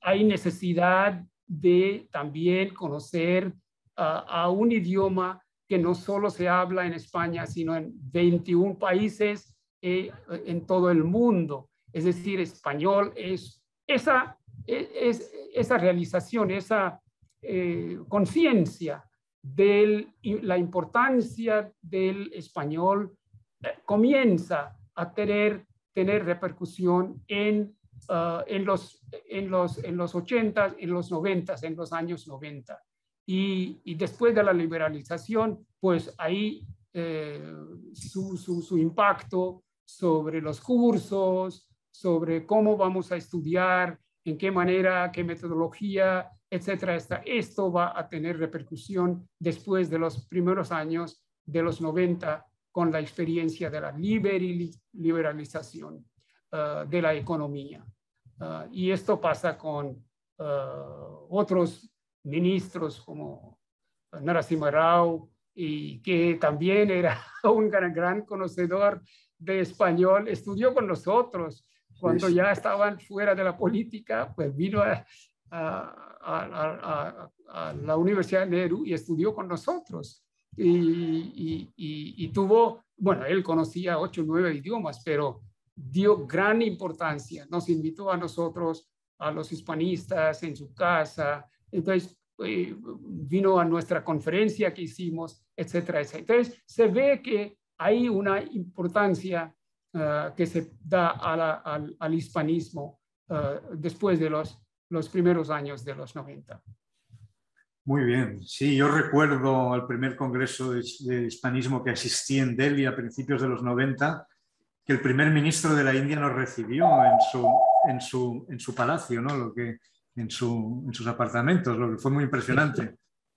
hay necesidad de también conocer uh, a un idioma que no solo se habla en España, sino en 21 países eh, en todo el mundo. Es decir, español es esa, es, esa realización, esa eh, conciencia de la importancia del español eh, comienza a tener, tener repercusión en, uh, en, los, en, los, en los 80, en los 90, en los años 90. Y, después de la liberalización, pues ahí eh, su, su, impacto sobre los cursos, sobre cómo vamos a estudiar, en qué manera, qué metodología, etcétera. Esto va a tener repercusión después de los primeros años de los 90 con la experiencia de la liberalización de la economía. Uh, y esto pasa con uh, otros ministros como Narasimha Rao, y que también era un gran, gran conocedor de español, estudió con nosotros. Cuando ya estaban fuera de la política, pues vino a, a, a, la Universidad de Nehru y estudió con nosotros. Y, y, y, tuvo, bueno, él conocía ocho o nueve idiomas, pero dio gran importancia. Nos invitó a nosotros, a los hispanistas, en su casa, entonces, eh, vino a nuestra conferencia que hicimos, etcétera, etcétera. Entonces, se ve que hay una importancia ah, que se da al, hispanismo ah, después de los, los primeros años de los 90. Muy bien, sí, yo recuerdo al primer congreso de, de, hispanismo que asistí en Delhi a principios de los 90, que el primer ministro de la India nos recibió en su, en su, en su palacio, ¿no? Lo que en, sus apartamentos, lo que fue muy impresionante.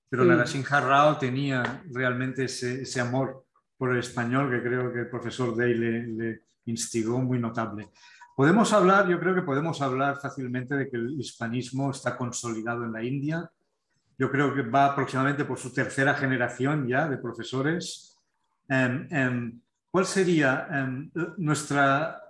Pero la Narasimha Rao tenía realmente ese, amor por el español que creo que el profesor Day le, instigó muy notable. Podemos hablar, yo creo que podemos hablar fácilmente de que el hispanismo está consolidado en la India. Yo creo que va aproximadamente por su tercera generación ya de profesores. Em, em, ¿Cuál sería em, nuestra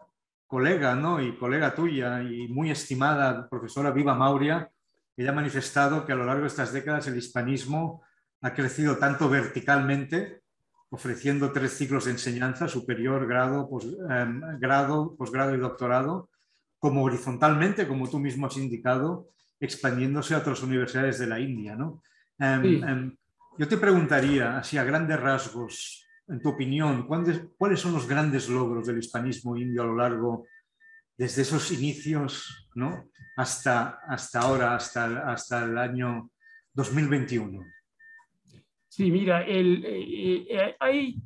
colega ¿no? y colega tuya y muy estimada profesora Viva Mauria, ella ha manifestado que a lo largo de estas décadas el hispanismo ha crecido tanto verticalmente, ofreciendo tres ciclos de enseñanza, superior, grado, em, grado, posgrado y doctorado, como horizontalmente, como tú mismo has indicado, expandiéndose a otras universidades de la India. ¿no? Em, em, yo te preguntaría, así a grandes rasgos, en tu opinión, ¿cuáles, son los grandes logros del hispanismo indio a lo largo, desde esos inicios ¿no? hasta, hasta ahora, hasta, hasta el año 2021? Sí, mira, el, eh, eh, hay,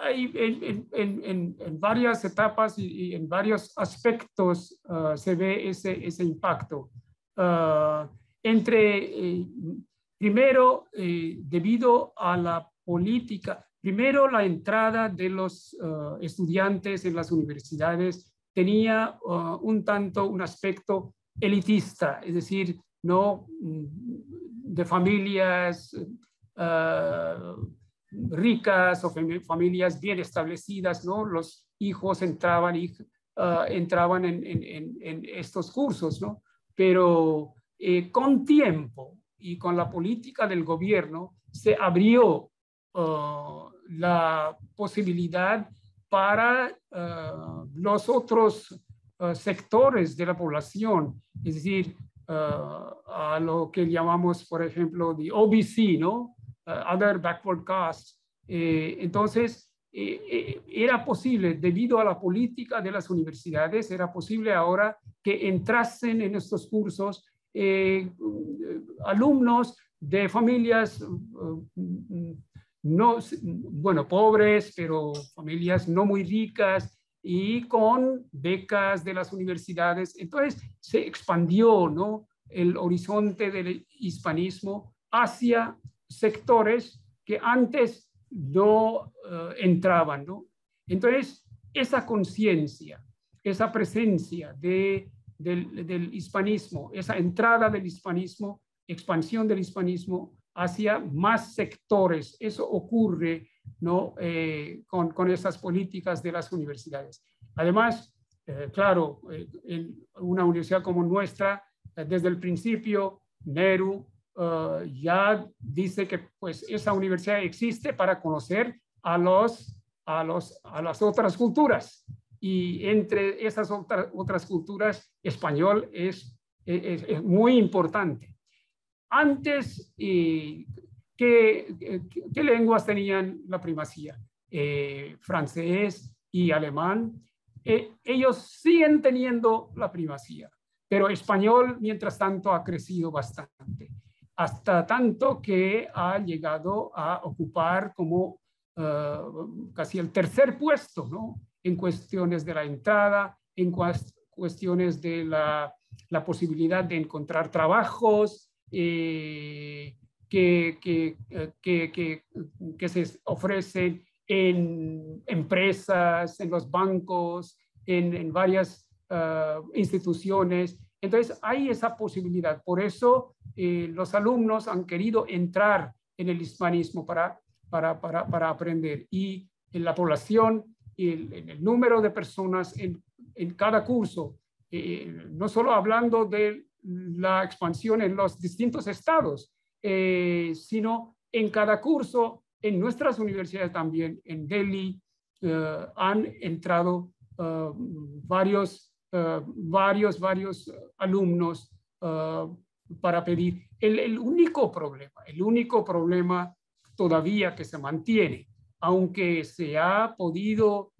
hay en, en, varias etapas y, en varios aspectos ah, se ve ese, ese impacto. Uh, entre, eh, primero, debido a la política, Primero, la entrada de los uh, estudiantes en las universidades tenía uh, un tanto un aspecto elitista, es decir, no mm, de familias ricas o familias bien establecidas, ¿no? Los hijos entraban, entraban en, en, estos cursos, ¿no? Pero con tiempo y con la política del gobierno se abrió la posibilidad para los otros sectores de la población, es decir, a lo que llamamos, por ejemplo, de OBC, ¿no? Other Backward Casts. Eh, entonces, eh, era posible, debido a la política de las universidades, era posible ahora que entrasen en estos cursos eh, alumnos de familias no, bueno, pobres, pero familias no muy ricas y con becas de las universidades. Entonces se expandió ¿no? el horizonte del hispanismo hacia sectores que antes no eh, entraban. ¿no? Entonces, esa conciencia, esa presencia de, del, del hispanismo, esa entrada del hispanismo, expansión del hispanismo, hacia más sectores. Eso ocurre ¿no? Eh, con, con esas políticas de las universidades. Además, eh, claro, eh, en una universidad como nuestra, desde el principio, Nehru ya dice que pues, esa universidad existe para conocer a, los, a, los, a las otras culturas. Y entre esas otras, otras culturas, español es, es, es muy importante. Antes, ¿qué, qué, lenguas tenían la primacía? Eh, francés y alemán. Eh, ellos siguen teniendo la primacía, pero español, mientras tanto, ha crecido bastante, hasta tanto que ha llegado a ocupar como eh, casi el tercer puesto, ¿no? En cuestiones de la entrada, en cuestiones de la, la posibilidad de encontrar trabajos, eh, que, que, que, que, se ofrecen en empresas, en los bancos, en, en varias ah, instituciones. Entonces, hay esa posibilidad. Por eso, eh, los alumnos han querido entrar en el hispanismo para, para, para, para aprender. Y en la población, el, el número de personas en, en cada curso, eh, no solo hablando de la expansión en los distintos estados, eh, sino en cada curso, en nuestras universidades también, en Delhi, eh, han entrado eh, varios, varios, varios alumnos para pedir. El, el, único problema, el único problema todavía que se mantiene, aunque se ha podido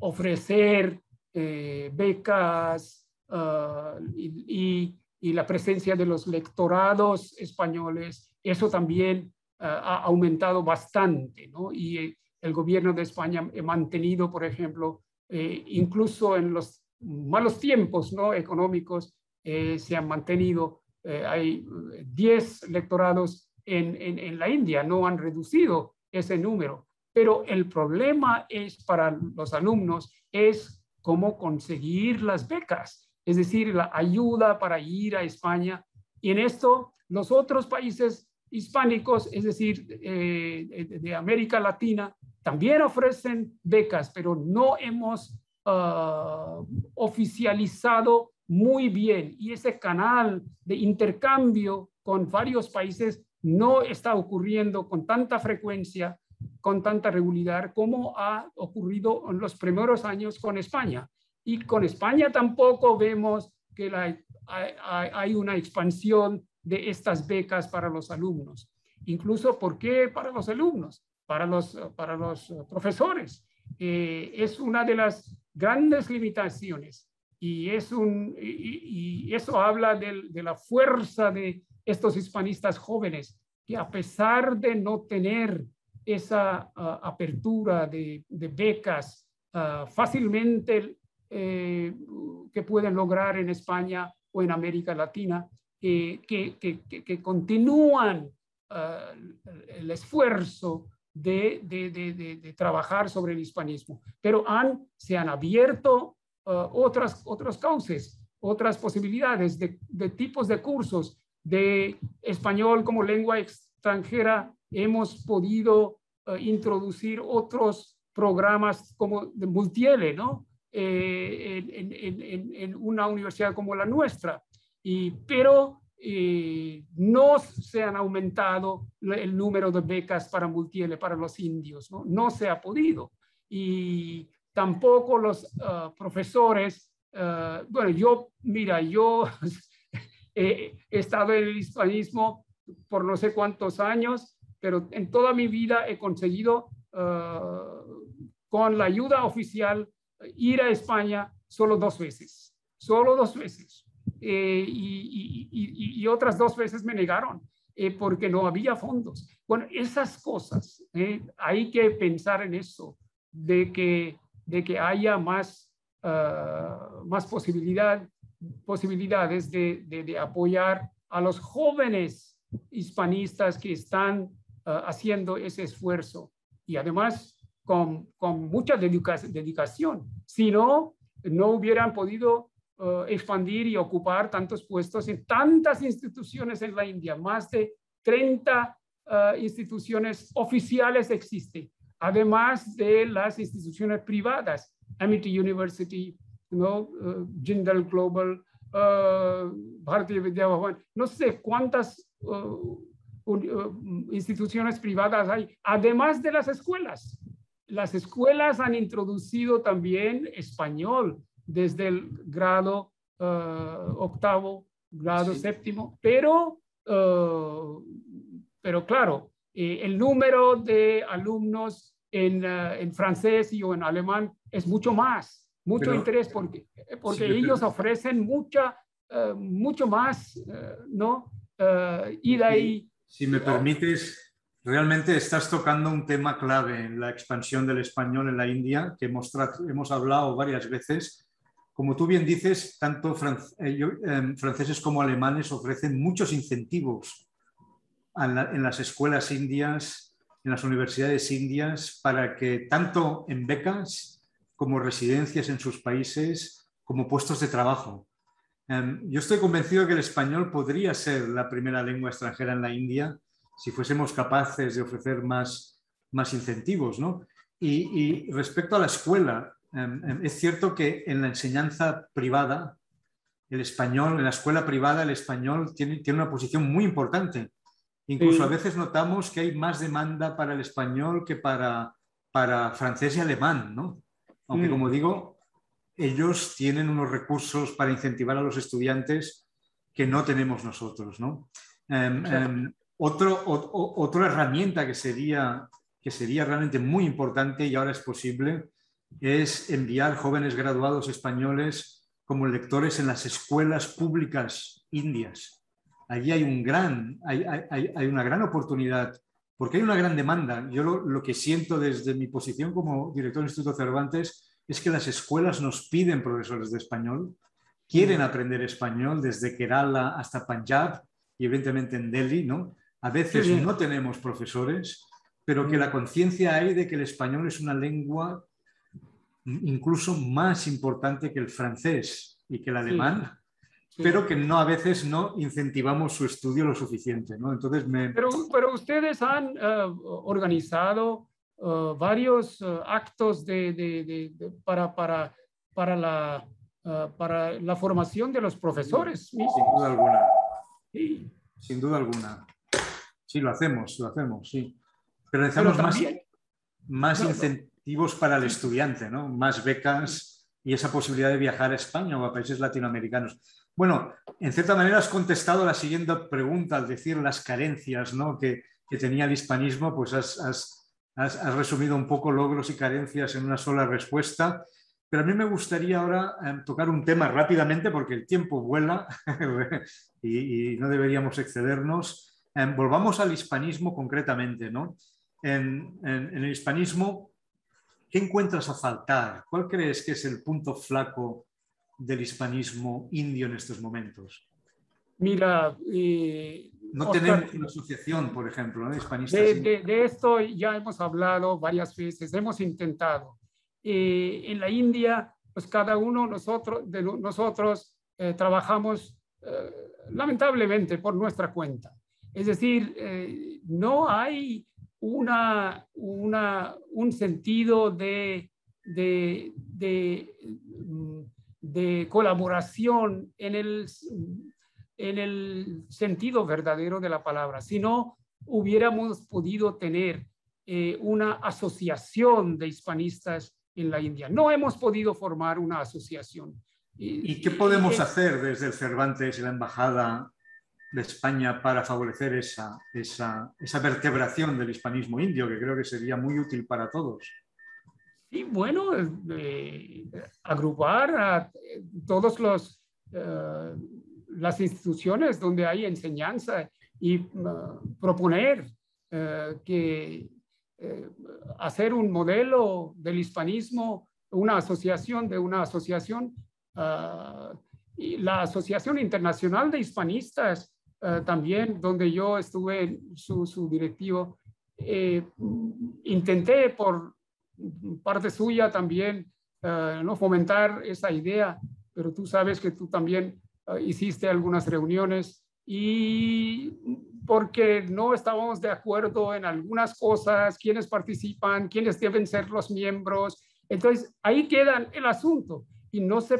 ofrecer becas, Ah, y, la presencia de los lectorados españoles, eso también ah, ha aumentado bastante, ¿no? Y el gobierno de España ha mantenido, por ejemplo, eh, incluso en los malos tiempos ¿no? económicos, eh, se han mantenido, eh, hay 10 lectorados en, en, en la India, no han reducido ese número. Pero el problema es para los alumnos es cómo conseguir las becas es decir, la ayuda para ir a España. Y en esto, los otros países hispánicos, es decir, eh, de, América Latina, también ofrecen becas, pero no hemos ah, oficializado muy bien. Y ese canal de intercambio con varios países no está ocurriendo con tanta frecuencia, con tanta regularidad como ha ocurrido en los primeros años con España. Y con España tampoco vemos que hay, una expansión de estas becas para los alumnos. Incluso, ¿por qué para los alumnos? Para los, para los profesores. Eh, es una de las grandes limitaciones y, es un, y, eso habla de, la fuerza de estos hispanistas jóvenes que a pesar de no tener esa ah, apertura de, becas uh, fácilmente eh, que pueden lograr en España o en América Latina, que, que, que, continúan ah, el esfuerzo de, de, de, de, trabajar sobre el hispanismo, pero han, se han abierto uh, otras, otros cauces, otras posibilidades de, tipos de cursos de español como lengua extranjera hemos podido introducir otros programas como de multiele, ¿no? En, una universidad como la nuestra. Y, pero no se han aumentado el número de becas para multiele para los indios, ¿no? No se ha podido. Y tampoco los profesores Ah, bueno, yo, mira, yo he estado en el hispanismo por no sé cuántos años, pero en toda mi vida he conseguido, ah, con la ayuda oficial, ir a España solo dos veces, solo dos veces. Eh, y, otras dos veces me negaron eh, porque no había fondos. Bueno, esas cosas, eh, hay que pensar en eso, de que, de que haya más Ah, más posibilidad, posibilidades de, apoyar a los jóvenes hispanistas que están ah, haciendo ese esfuerzo y además con, con mucha dedicación. Si no, no hubieran podido ah, expandir y ocupar tantos puestos en tantas instituciones en la India. Más de 30 instituciones oficiales existen, además de las instituciones privadas Amity University, know, uh, Jindal Global, uh, Bharatiya Vidya Bhavan, no sé cuántas uh, instituciones privadas hay, además de las escuelas. Las escuelas han introducido también español desde el grado octavo, grado séptimo, pero, pero claro, eh, el número de alumnos en, en francés y o en alemán es mucho más, mucho interés porque, porque ellos ofrecen mucha, mucho más, uh, ¿no? Uh, y de ahí... Si me permites, realmente estás tocando un tema clave en la expansión del español en la India, que hemos, hablado varias veces. Como tú bien dices, tanto em, franceses como alemanes ofrecen muchos incentivos en las escuelas indias, en las universidades indias, para que tanto en becas como residencias en sus países, como puestos de trabajo. Em, yo estoy convencido de que el español podría ser la primera lengua extranjera en la India si fuésemos capaces de ofrecer más, más incentivos. ¿no? Y, respecto a la escuela, em, es cierto que en la enseñanza privada, el español, en la escuela privada, el español tiene, tiene una posición muy importante. Incluso a veces notamos que hay más demanda para el español que para, para francés y alemán, ¿no? Aunque, mm. como digo, ellos tienen unos recursos para incentivar a los estudiantes que no tenemos nosotros. ¿no? Em, otro, otra herramienta que sería, que sería realmente muy importante y ahora es posible es enviar jóvenes graduados españoles como lectores en las escuelas públicas indias. Allí hay, un gran, hay, hay, hay una gran oportunidad porque hay una gran demanda. Yo lo, que siento desde mi posición como director del Instituto Cervantes es que las escuelas nos piden profesores de español, quieren mm. aprender español desde Kerala hasta Punjab y evidentemente en Delhi, ¿no? A veces no tenemos profesores, pero que la mm. conciencia hay de que el español es una lengua incluso más importante que el francés y que el alemán pero que no a veces no incentivamos su estudio lo suficiente. ¿no? Entonces me... pero, pero ustedes han eh, organizado eh, varios eh, actos de, de, para, para, para, la, para la formación de los profesores. Sin duda alguna. Sí. Sin duda alguna. Sí, lo hacemos, lo hacemos, sí. Pero necesitamos más, más incentivos para el estudiante, ¿no? más becas y esa posibilidad de viajar a España o a países latinoamericanos. Bueno, en cierta manera has contestado la siguiente pregunta al decir las carencias ¿no? que, tenía el hispanismo, pues has, resumido un poco logros y carencias en una sola respuesta. Pero a mí me gustaría ahora em, tocar un tema rápidamente porque el tiempo vuela y, no deberíamos excedernos. Em, volvamos al hispanismo concretamente. ¿no? en el hispanismo, ¿qué encuentras a faltar? ¿Cuál crees que es el punto flaco del hispanismo indio en estos momentos? Mira, no tenemos una asociación, por ejemplo, ¿no? hispanistas. De, esto ya hemos hablado varias veces, hemos intentado. en la India, pues cada uno nosotros, de nosotros eh, trabajamos eh, lamentablemente por nuestra cuenta. Es decir, no hay una, una, un sentido de, de, de, de colaboración en el, en el sentido verdadero de la palabra, si no hubiéramos podido tener eh, una asociación de hispanistas en la India. No hemos podido formar una asociación. ¿Y qué podemos hacer desde el Cervantes y la Embajada de España para favorecer esa, esa, esa, vertebración del hispanismo indio, que creo que sería muy útil para todos. Y bueno, eh, agrupar a eh, las instituciones donde hay enseñanza y proponer que hacer un modelo del hispanismo, una asociación de una asociación, y la Asociación Internacional de Hispanistas también, donde yo estuve su, su directivo, eh, intenté por parte suya también no fomentar esa idea, pero tú sabes que tú también Ah, hiciste algunas reuniones y porque no estábamos de acuerdo en algunas cosas, quiénes participan, quiénes deben ser los miembros. Entonces, ahí queda el asunto. Y no se...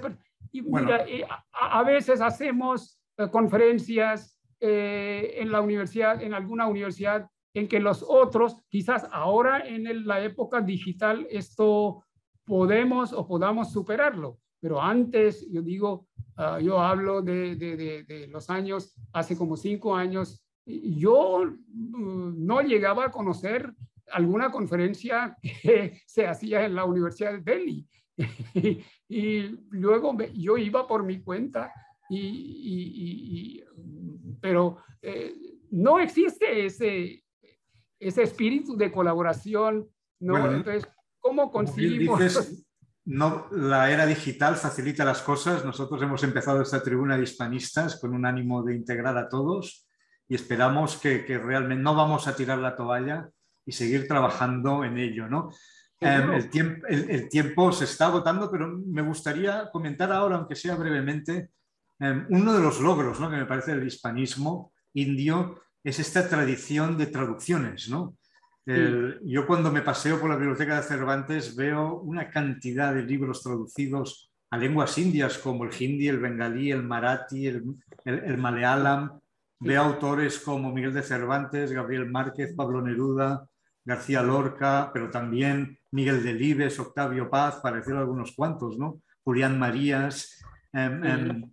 Y mira, eh, a, veces hacemos eh, conferencias eh, en la universidad, en alguna universidad, en que los otros, quizás ahora en la época digital, esto podemos o podamos superarlo. Pero antes, yo digo, Ah, yo hablo de, de, de, los años, hace como cinco años, yo mm, no llegaba a conocer alguna conferencia que se hacía en la Universidad de Delhi. y, luego yo iba por mi cuenta, y, pero eh, no existe ese, ese espíritu de colaboración. ¿no? Entonces, ¿cómo conseguimos? no, la era digital facilita las cosas. Nosotros hemos empezado esta tribuna de hispanistas con un ánimo de integrar a todos y esperamos que, realmente no vamos a tirar la toalla y seguir trabajando en ello. ¿no? Em, el, tiempo, el, tiempo, se está agotando, pero me gustaría comentar ahora, aunque sea brevemente, em, uno de los logros ¿no? que me parece del hispanismo indio es esta tradición de traducciones. ¿no? yo cuando me paseo por la biblioteca de Cervantes veo una cantidad de libros traducidos a lenguas indias como el hindi, el bengalí, el marathi, el, el, malayalam. Veo autores como Miguel de Cervantes, Gabriel Márquez, Pablo Neruda, García Lorca, pero también Miguel Delibes, Octavio Paz, para decir algunos cuantos, ¿no? Julián Marías. Em, em,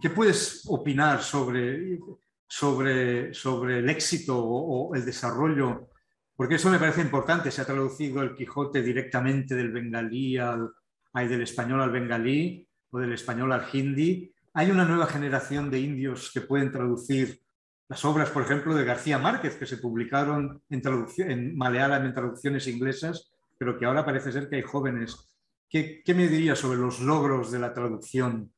¿Qué puedes opinar sobre, sobre, sobre el éxito o, el desarrollo porque eso me parece importante. Se ha traducido el Quijote directamente del bengalí al, del español al bengalí o del español al hindi. Hay una nueva generación de indios que pueden traducir las obras, por ejemplo, de García Márquez, que se publicaron en, en en traducciones inglesas, pero que ahora parece ser que hay jóvenes. ¿Qué, me dirías sobre los logros de la traducción?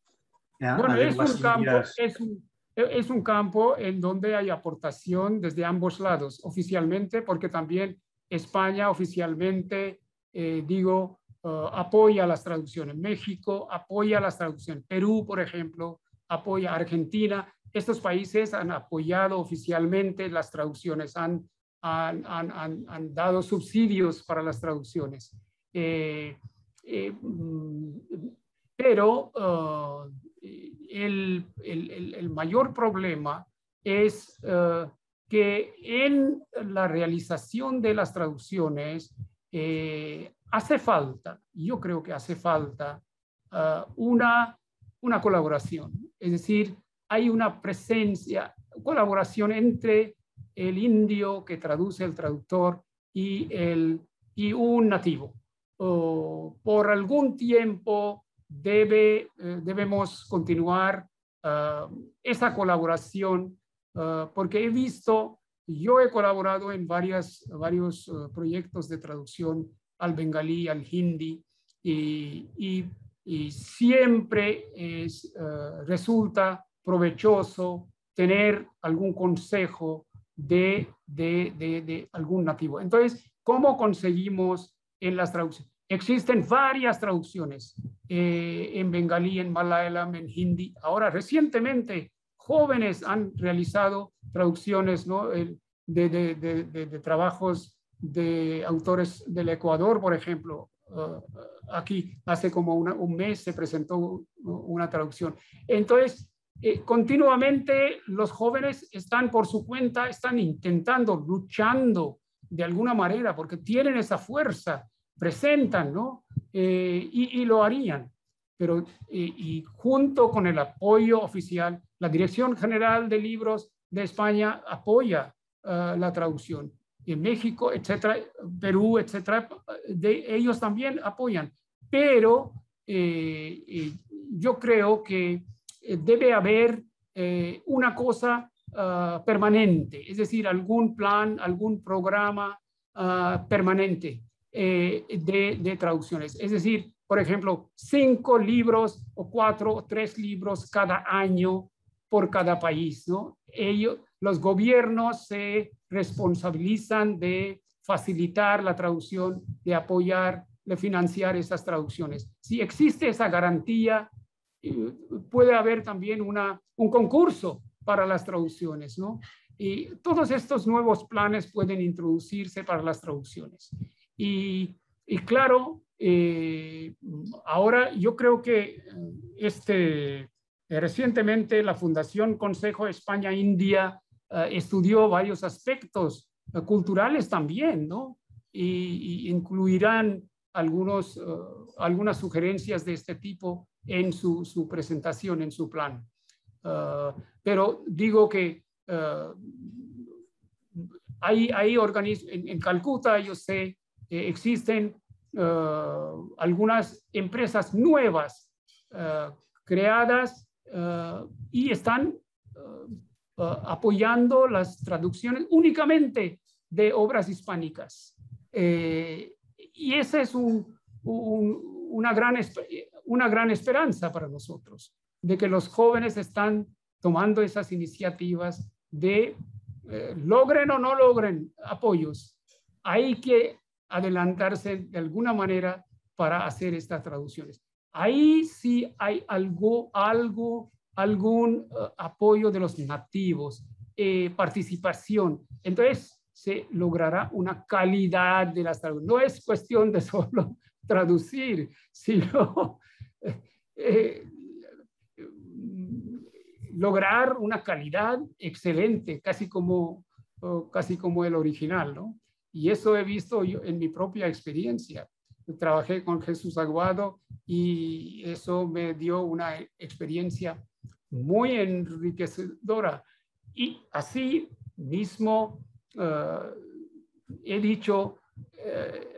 Bueno, es un, campo, es, un, es un campo en donde hay aportación desde ambos lados, oficialmente, porque también España oficialmente, eh, digo, uh, apoya las traducciones. México apoya las traducciones. Perú, por ejemplo, apoya Argentina. Estos países han apoyado oficialmente las traducciones, han, han, han, han dado subsidios para las traducciones. Eh, eh, mm, pero uh, el, el, el, mayor problema es uh, que en la realización de las traducciones eh, hace falta, yo creo que hace falta uh, una, una colaboración, es decir, hay una presencia, colaboración entre el indio que traduce el traductor y, el, y un nativo. por algún tiempo debe, eh, debemos continuar uh, esa colaboración uh, porque he visto, yo he colaborado en varias, varios uh, proyectos de traducción al bengalí, al hindi y, y, siempre es, resulta provechoso tener algún consejo de, de, de, de algún nativo. Entonces, ¿cómo conseguimos en las traducciones? Existen varias traducciones eh, en bengalí, en malayalam, en hindi. Ahora, recientemente, jóvenes han realizado traducciones ¿no? de, trabajos de autores del Ecuador, por ejemplo. Uh, aquí hace como un mes se presentó una traducción. Entonces, eh, continuamente los jóvenes están por su cuenta, están intentando, luchando de alguna manera, porque tienen esa fuerza, presentan, ¿no? Eh, y, lo harían. Pero, y junto con el apoyo oficial, la Dirección General de Libros de España apoya uh, la traducción. En México, etcétera, Perú, etcétera, ellos también apoyan. Pero eh, yo creo que eh, debe haber eh, una cosa ah, permanente, es decir, algún plan, algún programa ah, permanente eh, de, traducciones. Es decir, por ejemplo, cinco libros o cuatro o tres libros cada año por cada país, ¿no? Ellos, los gobiernos se responsabilizan de facilitar la traducción, de apoyar, de financiar esas traducciones. Si existe esa garantía, puede haber también una, un concurso para las traducciones, ¿no? Y todos estos nuevos planes pueden introducirse para las traducciones. Y, y claro, eh, ahora yo creo que eh, este, recientemente la Fundación Consejo España-India eh, estudió varios aspectos culturales también, ¿no? Y, incluirán algunos, algunas sugerencias de este tipo en su, presentación, en su plan. Ah, pero digo que uh, hay, hay organismos, en, Calcuta yo sé, que existen ah, algunas empresas nuevas creadas y están apoyando las traducciones únicamente de obras hispánicas. Eh, y esa es un, una gran una gran esperanza para nosotros, de que los jóvenes están tomando esas iniciativas de eh, logren o no logren apoyos. Hay que adelantarse de alguna manera para hacer estas traducciones. Ahí sí hay algo, algo, algún eh, apoyo de los nativos, eh, participación. Entonces se logrará una calidad de las traducciones. No es cuestión de solo traducir, sino eh, lograr una calidad excelente, casi como, casi como el original, ¿no? Y eso he visto yo en mi propia experiencia. Trabajé con Jesús Aguado y eso me dio una experiencia muy enriquecedora. Y así mismo eh, he dicho, eh,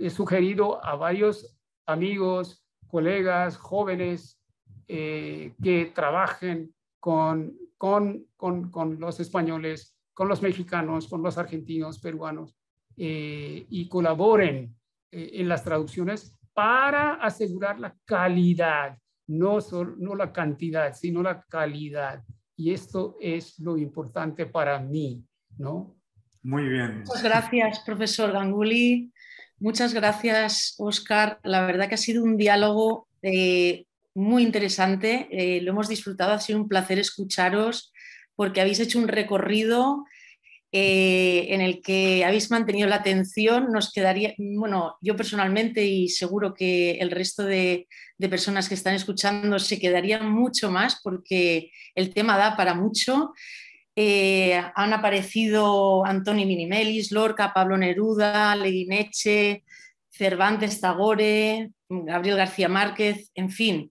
he sugerido a varios amigos colegas jóvenes eh, que trabajen con, con, con, con, los españoles, con los mexicanos, con los argentinos, peruanos, eh, y colaboren eh, en las traducciones para asegurar la calidad, no, solo, no la cantidad, sino la calidad. Y esto es lo importante para mí, ¿no? Muy bien. Muchas gracias, profesor Ganguli. Muchas gracias, Oscar. La verdad que ha sido un diálogo eh, muy interesante. Eh, lo hemos disfrutado, ha sido un placer escucharos porque habéis hecho un recorrido eh, en el que habéis mantenido la atención. Nos quedaría, bueno, yo personalmente y seguro que el resto de, personas que están escuchando se quedarían mucho más porque el tema da para mucho. Eh, han aparecido Antoni Minimelis, Lorca, Pablo Neruda, Leguineche, Cervantes Tagore, Gabriel García Márquez, en fin.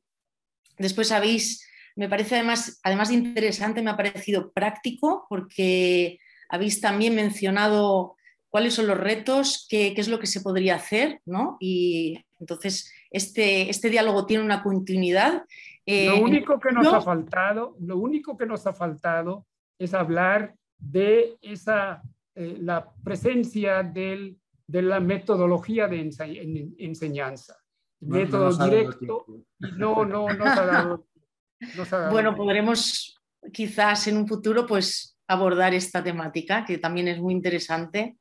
Después habéis, me parece además, además de interesante, me ha parecido práctico porque habéis también mencionado cuáles son los retos, qué, es lo que se podría hacer, ¿no? Y entonces este, este diálogo tiene una continuidad. Eh, lo único que nos ha faltado, lo único que nos ha faltado es hablar de esa, eh, la presencia del, de la metodología de enseñanza. método directo. No, no, no se ha dado. bueno, podremos quizás en un futuro pues abordar esta temática, que también es muy interesante.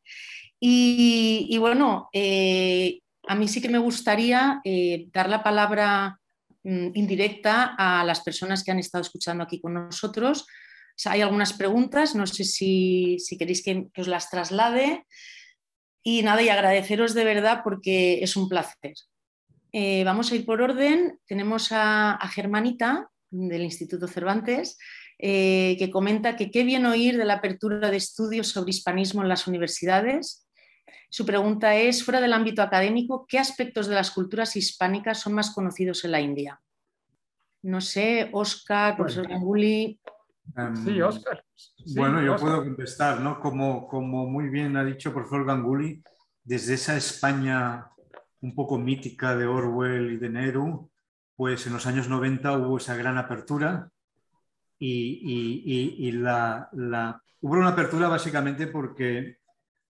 Y, bueno, eh, a mí sí que me gustaría eh, dar la palabra mm, indirecta a las personas que han estado escuchando aquí con nosotros hay algunas preguntas, no sé si, queréis que, os las traslade. Y nada, y agradeceros de verdad porque es un placer. Eh, vamos a ir por orden. Tenemos a, Germanita del Instituto Cervantes, eh, que comenta que qué bien oír de la apertura de estudios sobre hispanismo en las universidades. Su pregunta es, fuera del ámbito académico, ¿qué aspectos de las culturas hispánicas son más conocidos en la India? No sé, Oscar, profesor Ganguli. Em, sí, Oscar. bueno, yo puedo contestar, ¿no? Como, como muy bien ha dicho el profesor Ganguli, desde esa España un poco mítica de Orwell y de Nehru, pues en los años 90 hubo esa gran apertura y, la, hubo una apertura básicamente porque,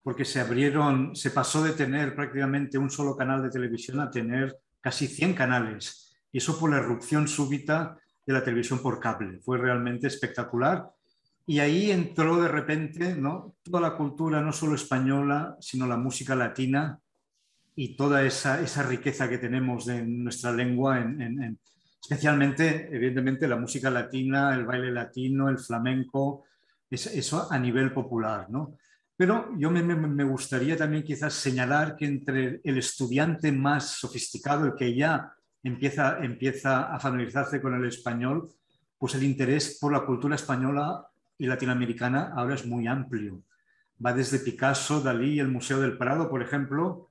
porque se abrieron, se pasó de tener prácticamente un solo canal de televisión a tener casi 100 canales y eso fue la erupción súbita de la televisión por cable. Fue realmente espectacular. Y ahí entró de repente ¿no? toda la cultura, no solo española, sino la música latina y toda esa, esa riqueza que tenemos de nuestra lengua, en, especialmente, evidentemente, la música latina, el baile latino, el flamenco, eso a nivel popular. ¿no? Pero yo me, me, gustaría también quizás señalar que entre el estudiante más sofisticado, el que ya empieza, empieza a familiarizarse con el español, pues el interés por la cultura española y latinoamericana ahora es muy amplio. Va desde Picasso, Dalí, el Museo del Prado, por ejemplo,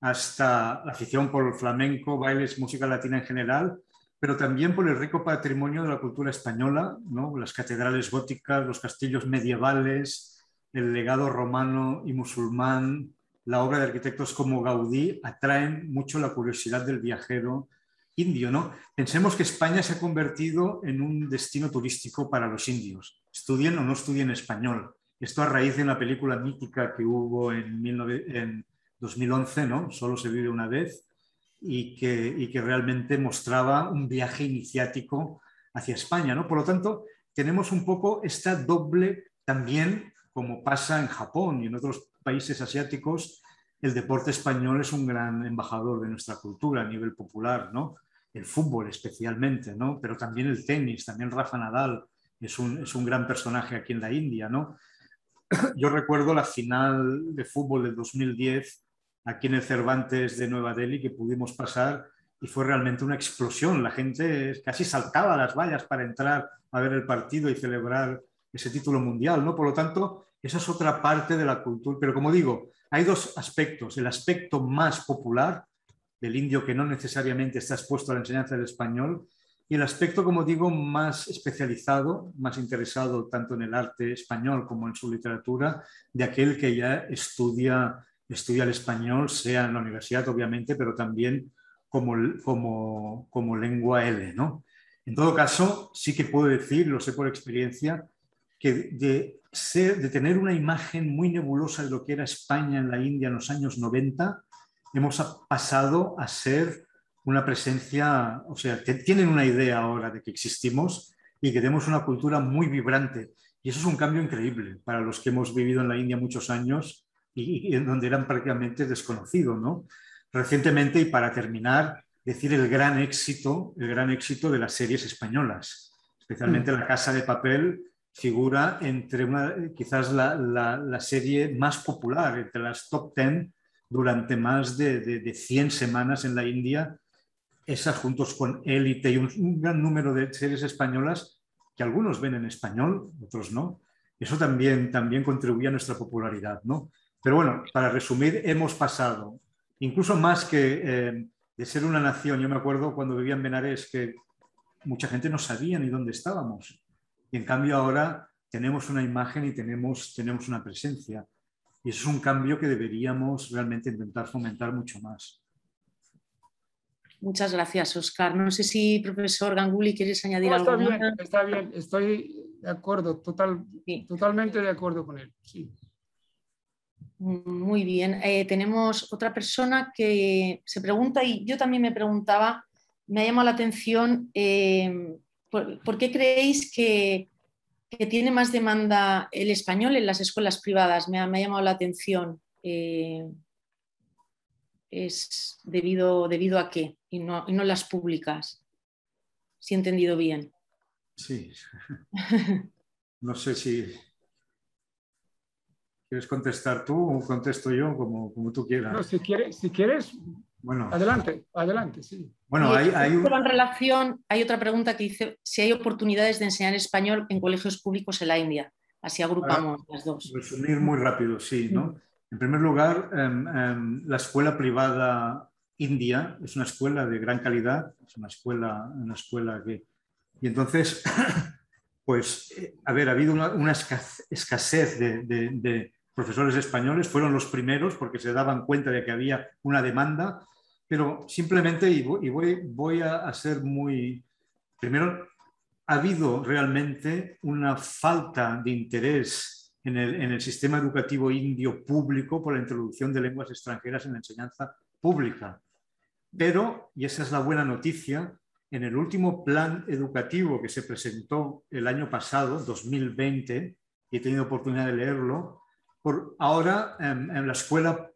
hasta la afición por el flamenco, bailes, música latina en general, pero también por el rico patrimonio de la cultura española, ¿no? las catedrales góticas, los castillos medievales, el legado romano y musulmán, la obra de arquitectos como Gaudí atraen mucho la curiosidad del viajero indio, ¿no? Pensemos que España se ha convertido en un destino turístico para los indios, estudien o no estudien español. Esto a raíz de una película mítica que hubo en, 2011, ¿no? Solo se vive una vez, y que, y que realmente mostraba un viaje iniciático hacia España, ¿no? Por lo tanto, tenemos un poco esta doble también, como pasa en Japón y en otros países asiáticos, el deporte español es un gran embajador de nuestra cultura a nivel popular, ¿no? el fútbol especialmente, ¿no? pero también el tenis, también Rafa Nadal es un, es un gran personaje aquí en la India. ¿no? Yo recuerdo la final de fútbol del 2010 aquí en el Cervantes de Nueva Delhi que pudimos pasar y fue realmente una explosión. La gente casi saltaba las vallas para entrar a ver el partido y celebrar ese título mundial. ¿no? Por lo tanto, esa es otra parte de la cultura. Pero como digo, hay dos aspectos. El aspecto más popular, del indio que no necesariamente está expuesto a la enseñanza del español, y el aspecto, como digo, más especializado, más interesado tanto en el arte español como en su literatura, de aquel que ya estudia, estudia el español, sea en la universidad, obviamente, pero también como, como, como lengua L. ¿no? En todo caso, sí que puedo decir, lo sé por experiencia, que de, de tener una imagen muy nebulosa de lo que era España en la India en los años 90, hemos pasado a ser una presencia, o sea, que tienen una idea ahora de que existimos y que tenemos una cultura muy vibrante. Y eso es un cambio increíble para los que hemos vivido en la India muchos años y, en donde eran prácticamente desconocidos, ¿no? Recientemente, y para terminar, decir el gran éxito, el gran éxito de las series españolas, especialmente La Casa de Papel, figura entre una, quizás la, la, la serie más popular, entre las top 10 durante más de, de, 100 semanas en la India, esas juntos con Élite y un, gran número de series españolas que algunos ven en español, otros no. Eso también, también contribuye a nuestra popularidad, ¿no? Pero bueno, para resumir, hemos pasado, incluso más que eh, de ser una nación, yo me acuerdo cuando vivía en Benares que mucha gente no sabía ni dónde estábamos. Y en cambio ahora tenemos una imagen y tenemos, tenemos una presencia. Y eso es un cambio que deberíamos realmente intentar fomentar mucho más. Muchas gracias, Oscar. No sé si, profesor Ganguli, quieres añadir algo. Está bien, está bien, estoy de acuerdo, total, totalmente de acuerdo con él. Sí. Muy bien. Eh, tenemos otra persona que se pregunta, y yo también me preguntaba, me ha llamado la atención, eh, ¿por, qué creéis que que tiene más demanda el español en las escuelas privadas. Me ha, llamado la atención. Eh, ¿Es debido, debido a qué? Y no, y no las públicas. Si he entendido bien. Sí. No sé si quieres contestar tú o contesto yo, como, como tú quieras. No, si quieres, si quieres bueno. adelante, adelante, sí. Bueno, hay, hay, en relación, hay otra pregunta que dice si hay oportunidades de enseñar español en colegios públicos en la India. Así agrupamos las dos. Resumir muy rápido, sí, ¿no? En primer lugar, em, em, la escuela privada india es una escuela de gran calidad, es una escuela, una escuela que... Y entonces, pues, eh, a ver, ha habido una, escasez de, profesores españoles, fueron los primeros porque se daban cuenta de que había una demanda, pero simplemente, y voy, voy, a, ser muy... Primero, ha habido realmente una falta de interés en el, sistema educativo indio público por la introducción de lenguas extranjeras en la enseñanza pública. Pero, y esa es la buena noticia, en el último plan educativo que se presentó el año pasado, 2020, y he tenido oportunidad de leerlo, por ahora en, en la escuela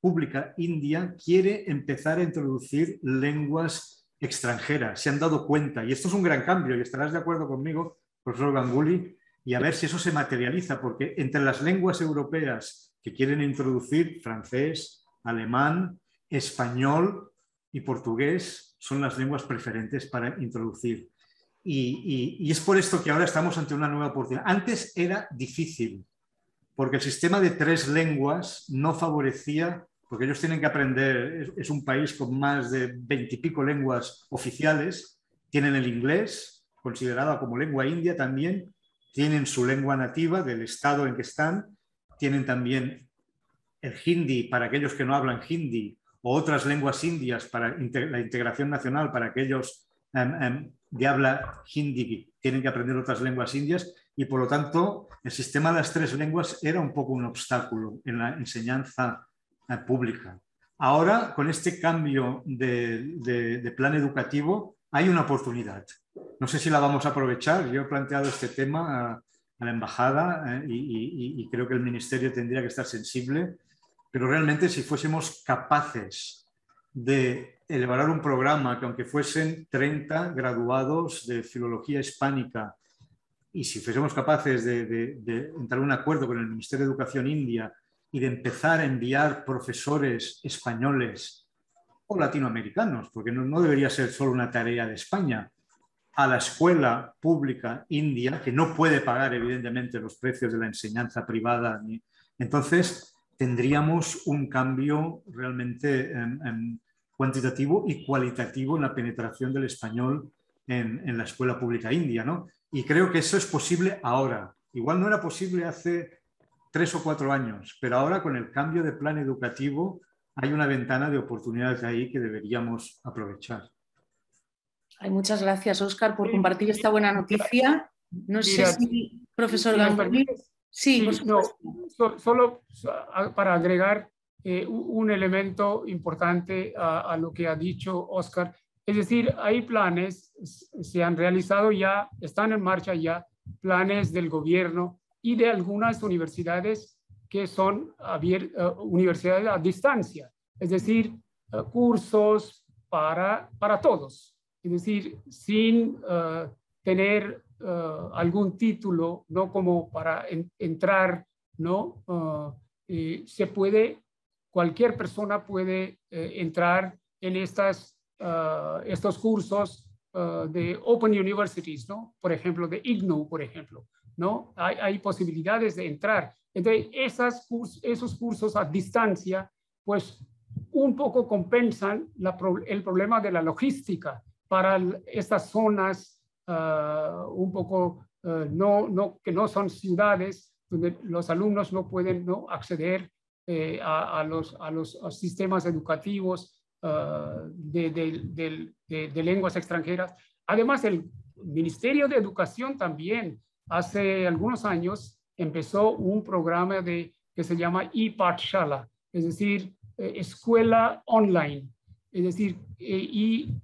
pública india quiere empezar a introducir lenguas extranjeras. Se han dado cuenta, y esto es un gran cambio, y estarás de acuerdo conmigo, profesor Ganguly, y a ver si eso se materializa, porque entre las lenguas europeas que quieren introducir, francés, alemán, español y portugués son las lenguas preferentes para introducir. Y, es por esto que ahora estamos ante una nueva oportunidad. Antes era difícil, porque el sistema de tres lenguas no favorecía, porque ellos tienen que aprender, es, un país con más de veintipico lenguas oficiales, tienen el inglés, considerado como lengua india también, tienen su lengua nativa del estado en que están, tienen también el hindi para aquellos que no hablan hindi o otras lenguas indias para la integración nacional para aquellos em, em, de habla hindi tienen que aprender otras lenguas indias y por lo tanto el sistema de las tres lenguas era un poco un obstáculo en la enseñanza eh, pública. Ahora, con este cambio de plan educativo, hay una oportunidad. No sé si la vamos a aprovechar. Yo he planteado este tema a, la embajada eh, y, creo que el ministerio tendría que estar sensible, pero realmente si fuésemos capaces de elaborar un programa que aunque fuesen 30 graduados de filología hispánica y si fuésemos capaces de, entrar en un acuerdo con el Ministerio de Educación India y de empezar a enviar profesores españoles o latinoamericanos, porque no debería ser solo una tarea de España, a la escuela pública india, que no puede pagar evidentemente los precios de la enseñanza privada. Entonces, tendríamos un cambio realmente em, em, cuantitativo y cualitativo en la penetración del español en, la escuela pública india. ¿no? Y creo que eso es posible ahora. Igual no era posible hace tres o cuatro años, pero ahora con el cambio de plan educativo hay una ventana de oportunidades ahí que deberíamos aprovechar muchas gracias, Oscar, por compartir esta buena noticia. No sé si, profesor Gamboni. Sí, solo para agregar eh, un elemento importante a, lo que ha dicho Oscar. Es decir, hay planes, se han realizado ya, están en marcha ya planes del gobierno y de algunas universidades que son eh, universidades a distancia, es decir, eh, cursos para, para todos, es decir, sin eh, tener algún título, ¿no? Como para entrar, ¿no? Eh, se puede, cualquier persona puede entrar en estas, estos cursos de Open Universities, ¿no? Por ejemplo, de IGNU, por ejemplo, ¿no? Hay, hay posibilidades de entrar. Entonces, esas esos cursos a distancia, pues un poco compensan el problema de la logística para estas zonas ah, un poco ah, no, no, que no son ciudades, donde los alumnos no pueden ¿no? acceder eh, a, los, a, los, sistemas educativos ah, de, lenguas extranjeras. Además, el Ministerio de Educación también hace algunos años empezó un programa de, que se llama e-Patshala, es decir, eh, escuela online. Es decir, eh, y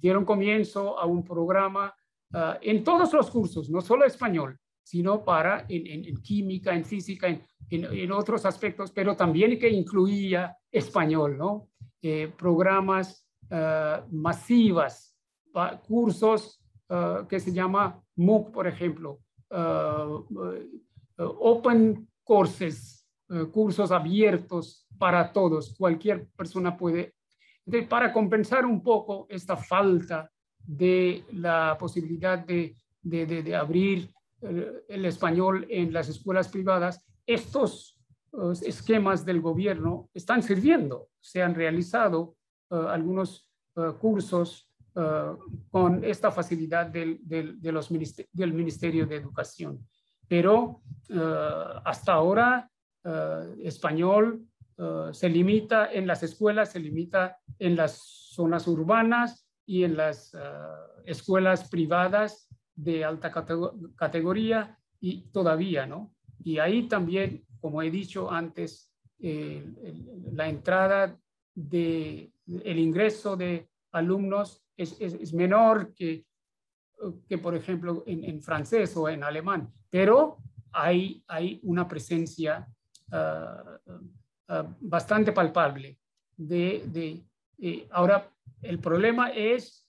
dieron comienzo a un programa ah, en todos los cursos, no solo español, sino para en, química, en física, en, en, otros aspectos, pero también que incluía español, ¿no? Eh, programas uh, masivas, cursos ah, que se llama MOOC, por ejemplo, open courses, cursos abiertos para todos. Cualquier persona puede. para compensar un poco esta falta de la posibilidad de, de, de, abrir el español en las escuelas privadas, estos esquemas del gobierno están sirviendo. Se han realizado algunos cursos eh, con esta facilidad del, del, de los del Ministerio de Educación. Pero hasta ahora, español se limita en las escuelas, se limita en las zonas urbanas y en las escuelas privadas de alta categoría y todavía, ¿no? Y ahí también, como he dicho antes, la entrada de el ingreso de alumnos es, menor que, que, por ejemplo, en, francés o en alemán, pero hay, hay una presencia ah, ah, bastante palpable. De, de eh, ahora, el problema es,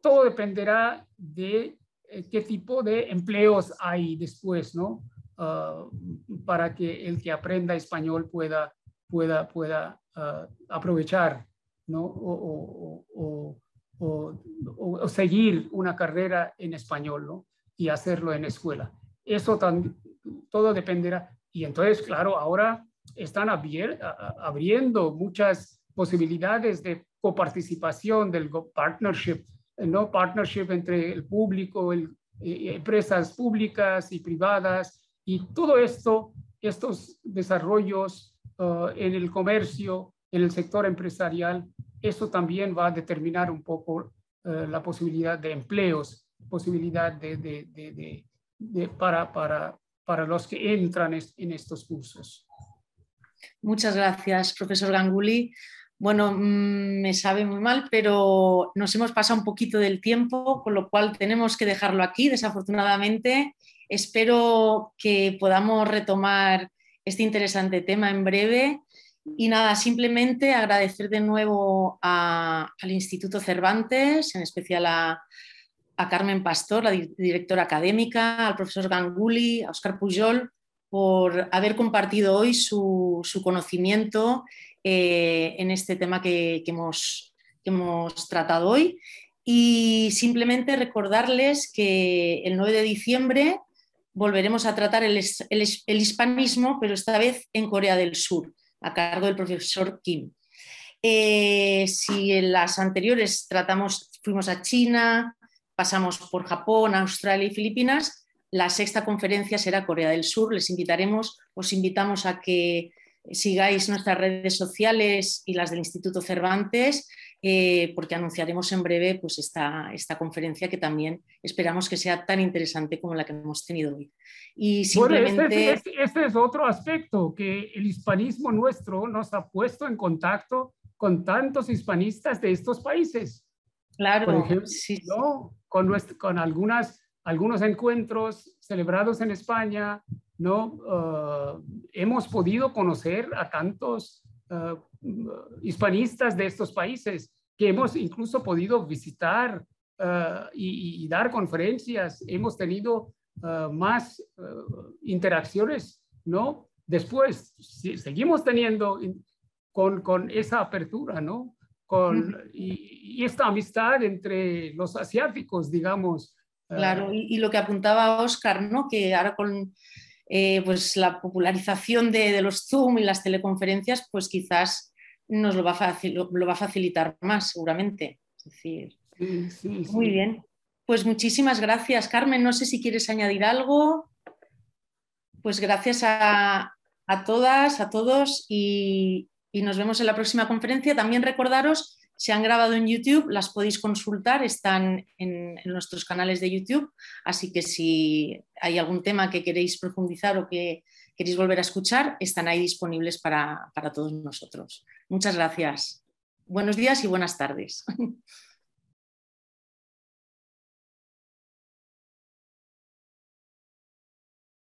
todo dependerá de eh, qué tipo de empleos hay después, ¿no? Ah, para que el que aprenda español pueda, pueda, pueda aprovechar, ¿no? o, o, seguir una carrera en español ¿no? y hacerlo en escuela. Eso todo dependerá. Y entonces, claro, ahora están abriendo muchas posibilidades de coparticipación del partnership, ¿no? Partnership entre el público, eh, empresas públicas y privadas, y todo esto, estos desarrollos uh, en el comercio, en el sector empresarial, eso también va a determinar un poco eh, la posibilidad de empleos, posibilidad de, para, para, para los que entran en estos cursos. Muchas gracias, profesor Ganguli. Bueno, mm, me sabe muy mal, pero nos hemos pasado un poquito del tiempo, con lo cual tenemos que dejarlo aquí, desafortunadamente. Espero que podamos retomar este interesante tema en breve y nada, simplemente agradecer de nuevo al Instituto Cervantes, en especial a, Carmen Pastor, la directora académica, al profesor Ganguli, a Oscar Pujol, por haber compartido hoy su, conocimiento eh, en este tema que, hemos tratado hoy. Y simplemente recordarles que el 9 de diciembre volveremos a tratar el, hispanismo, pero esta vez en Corea del Sur a cargo del profesor Kim. Eh, si en las anteriores tratamos, fuimos a China, pasamos por Japón, Australia y Filipinas, la sexta conferencia será Corea del Sur. Les invitaremos, os invitamos a que sigáis nuestras redes sociales y las del Instituto Cervantes, eh, porque anunciaremos en breve pues, esta, esta, conferencia que también esperamos que sea tan interesante como la que hemos tenido hoy. Y este simplemente... este, este, es otro aspecto, que el hispanismo nuestro nos ha puesto en contacto con tantos hispanistas de estos países. Claro, Por ejemplo, con, con algunas, algunos encuentros celebrados en España, ¿no? Ah, hemos podido conocer a tantos ah, hispanistas de estos países que hemos incluso podido visitar ah, y, dar conferencias. Hemos tenido más interacciones, ¿no? Después, seguimos teniendo con, con, esa apertura, ¿no? Con, y, y, esta amistad entre los asiáticos, digamos. Claro, y, y lo que apuntaba Oscar, ¿no? Que ahora con eh, pues la popularización de, los Zoom y las teleconferencias, pues quizás nos lo va, a facilitar más, seguramente. decir, muy bien. Pues muchísimas gracias, Carmen. No sé si quieres añadir algo. Pues gracias a, todas, a todos y, y nos vemos en la próxima conferencia. También recordaros se han grabado en YouTube, las podéis consultar, están en, nuestros canales de YouTube, así que si hay algún tema que queréis profundizar o que queréis volver a escuchar, están ahí disponibles para, para todos nosotros. Muchas gracias. Buenos días y buenas tardes.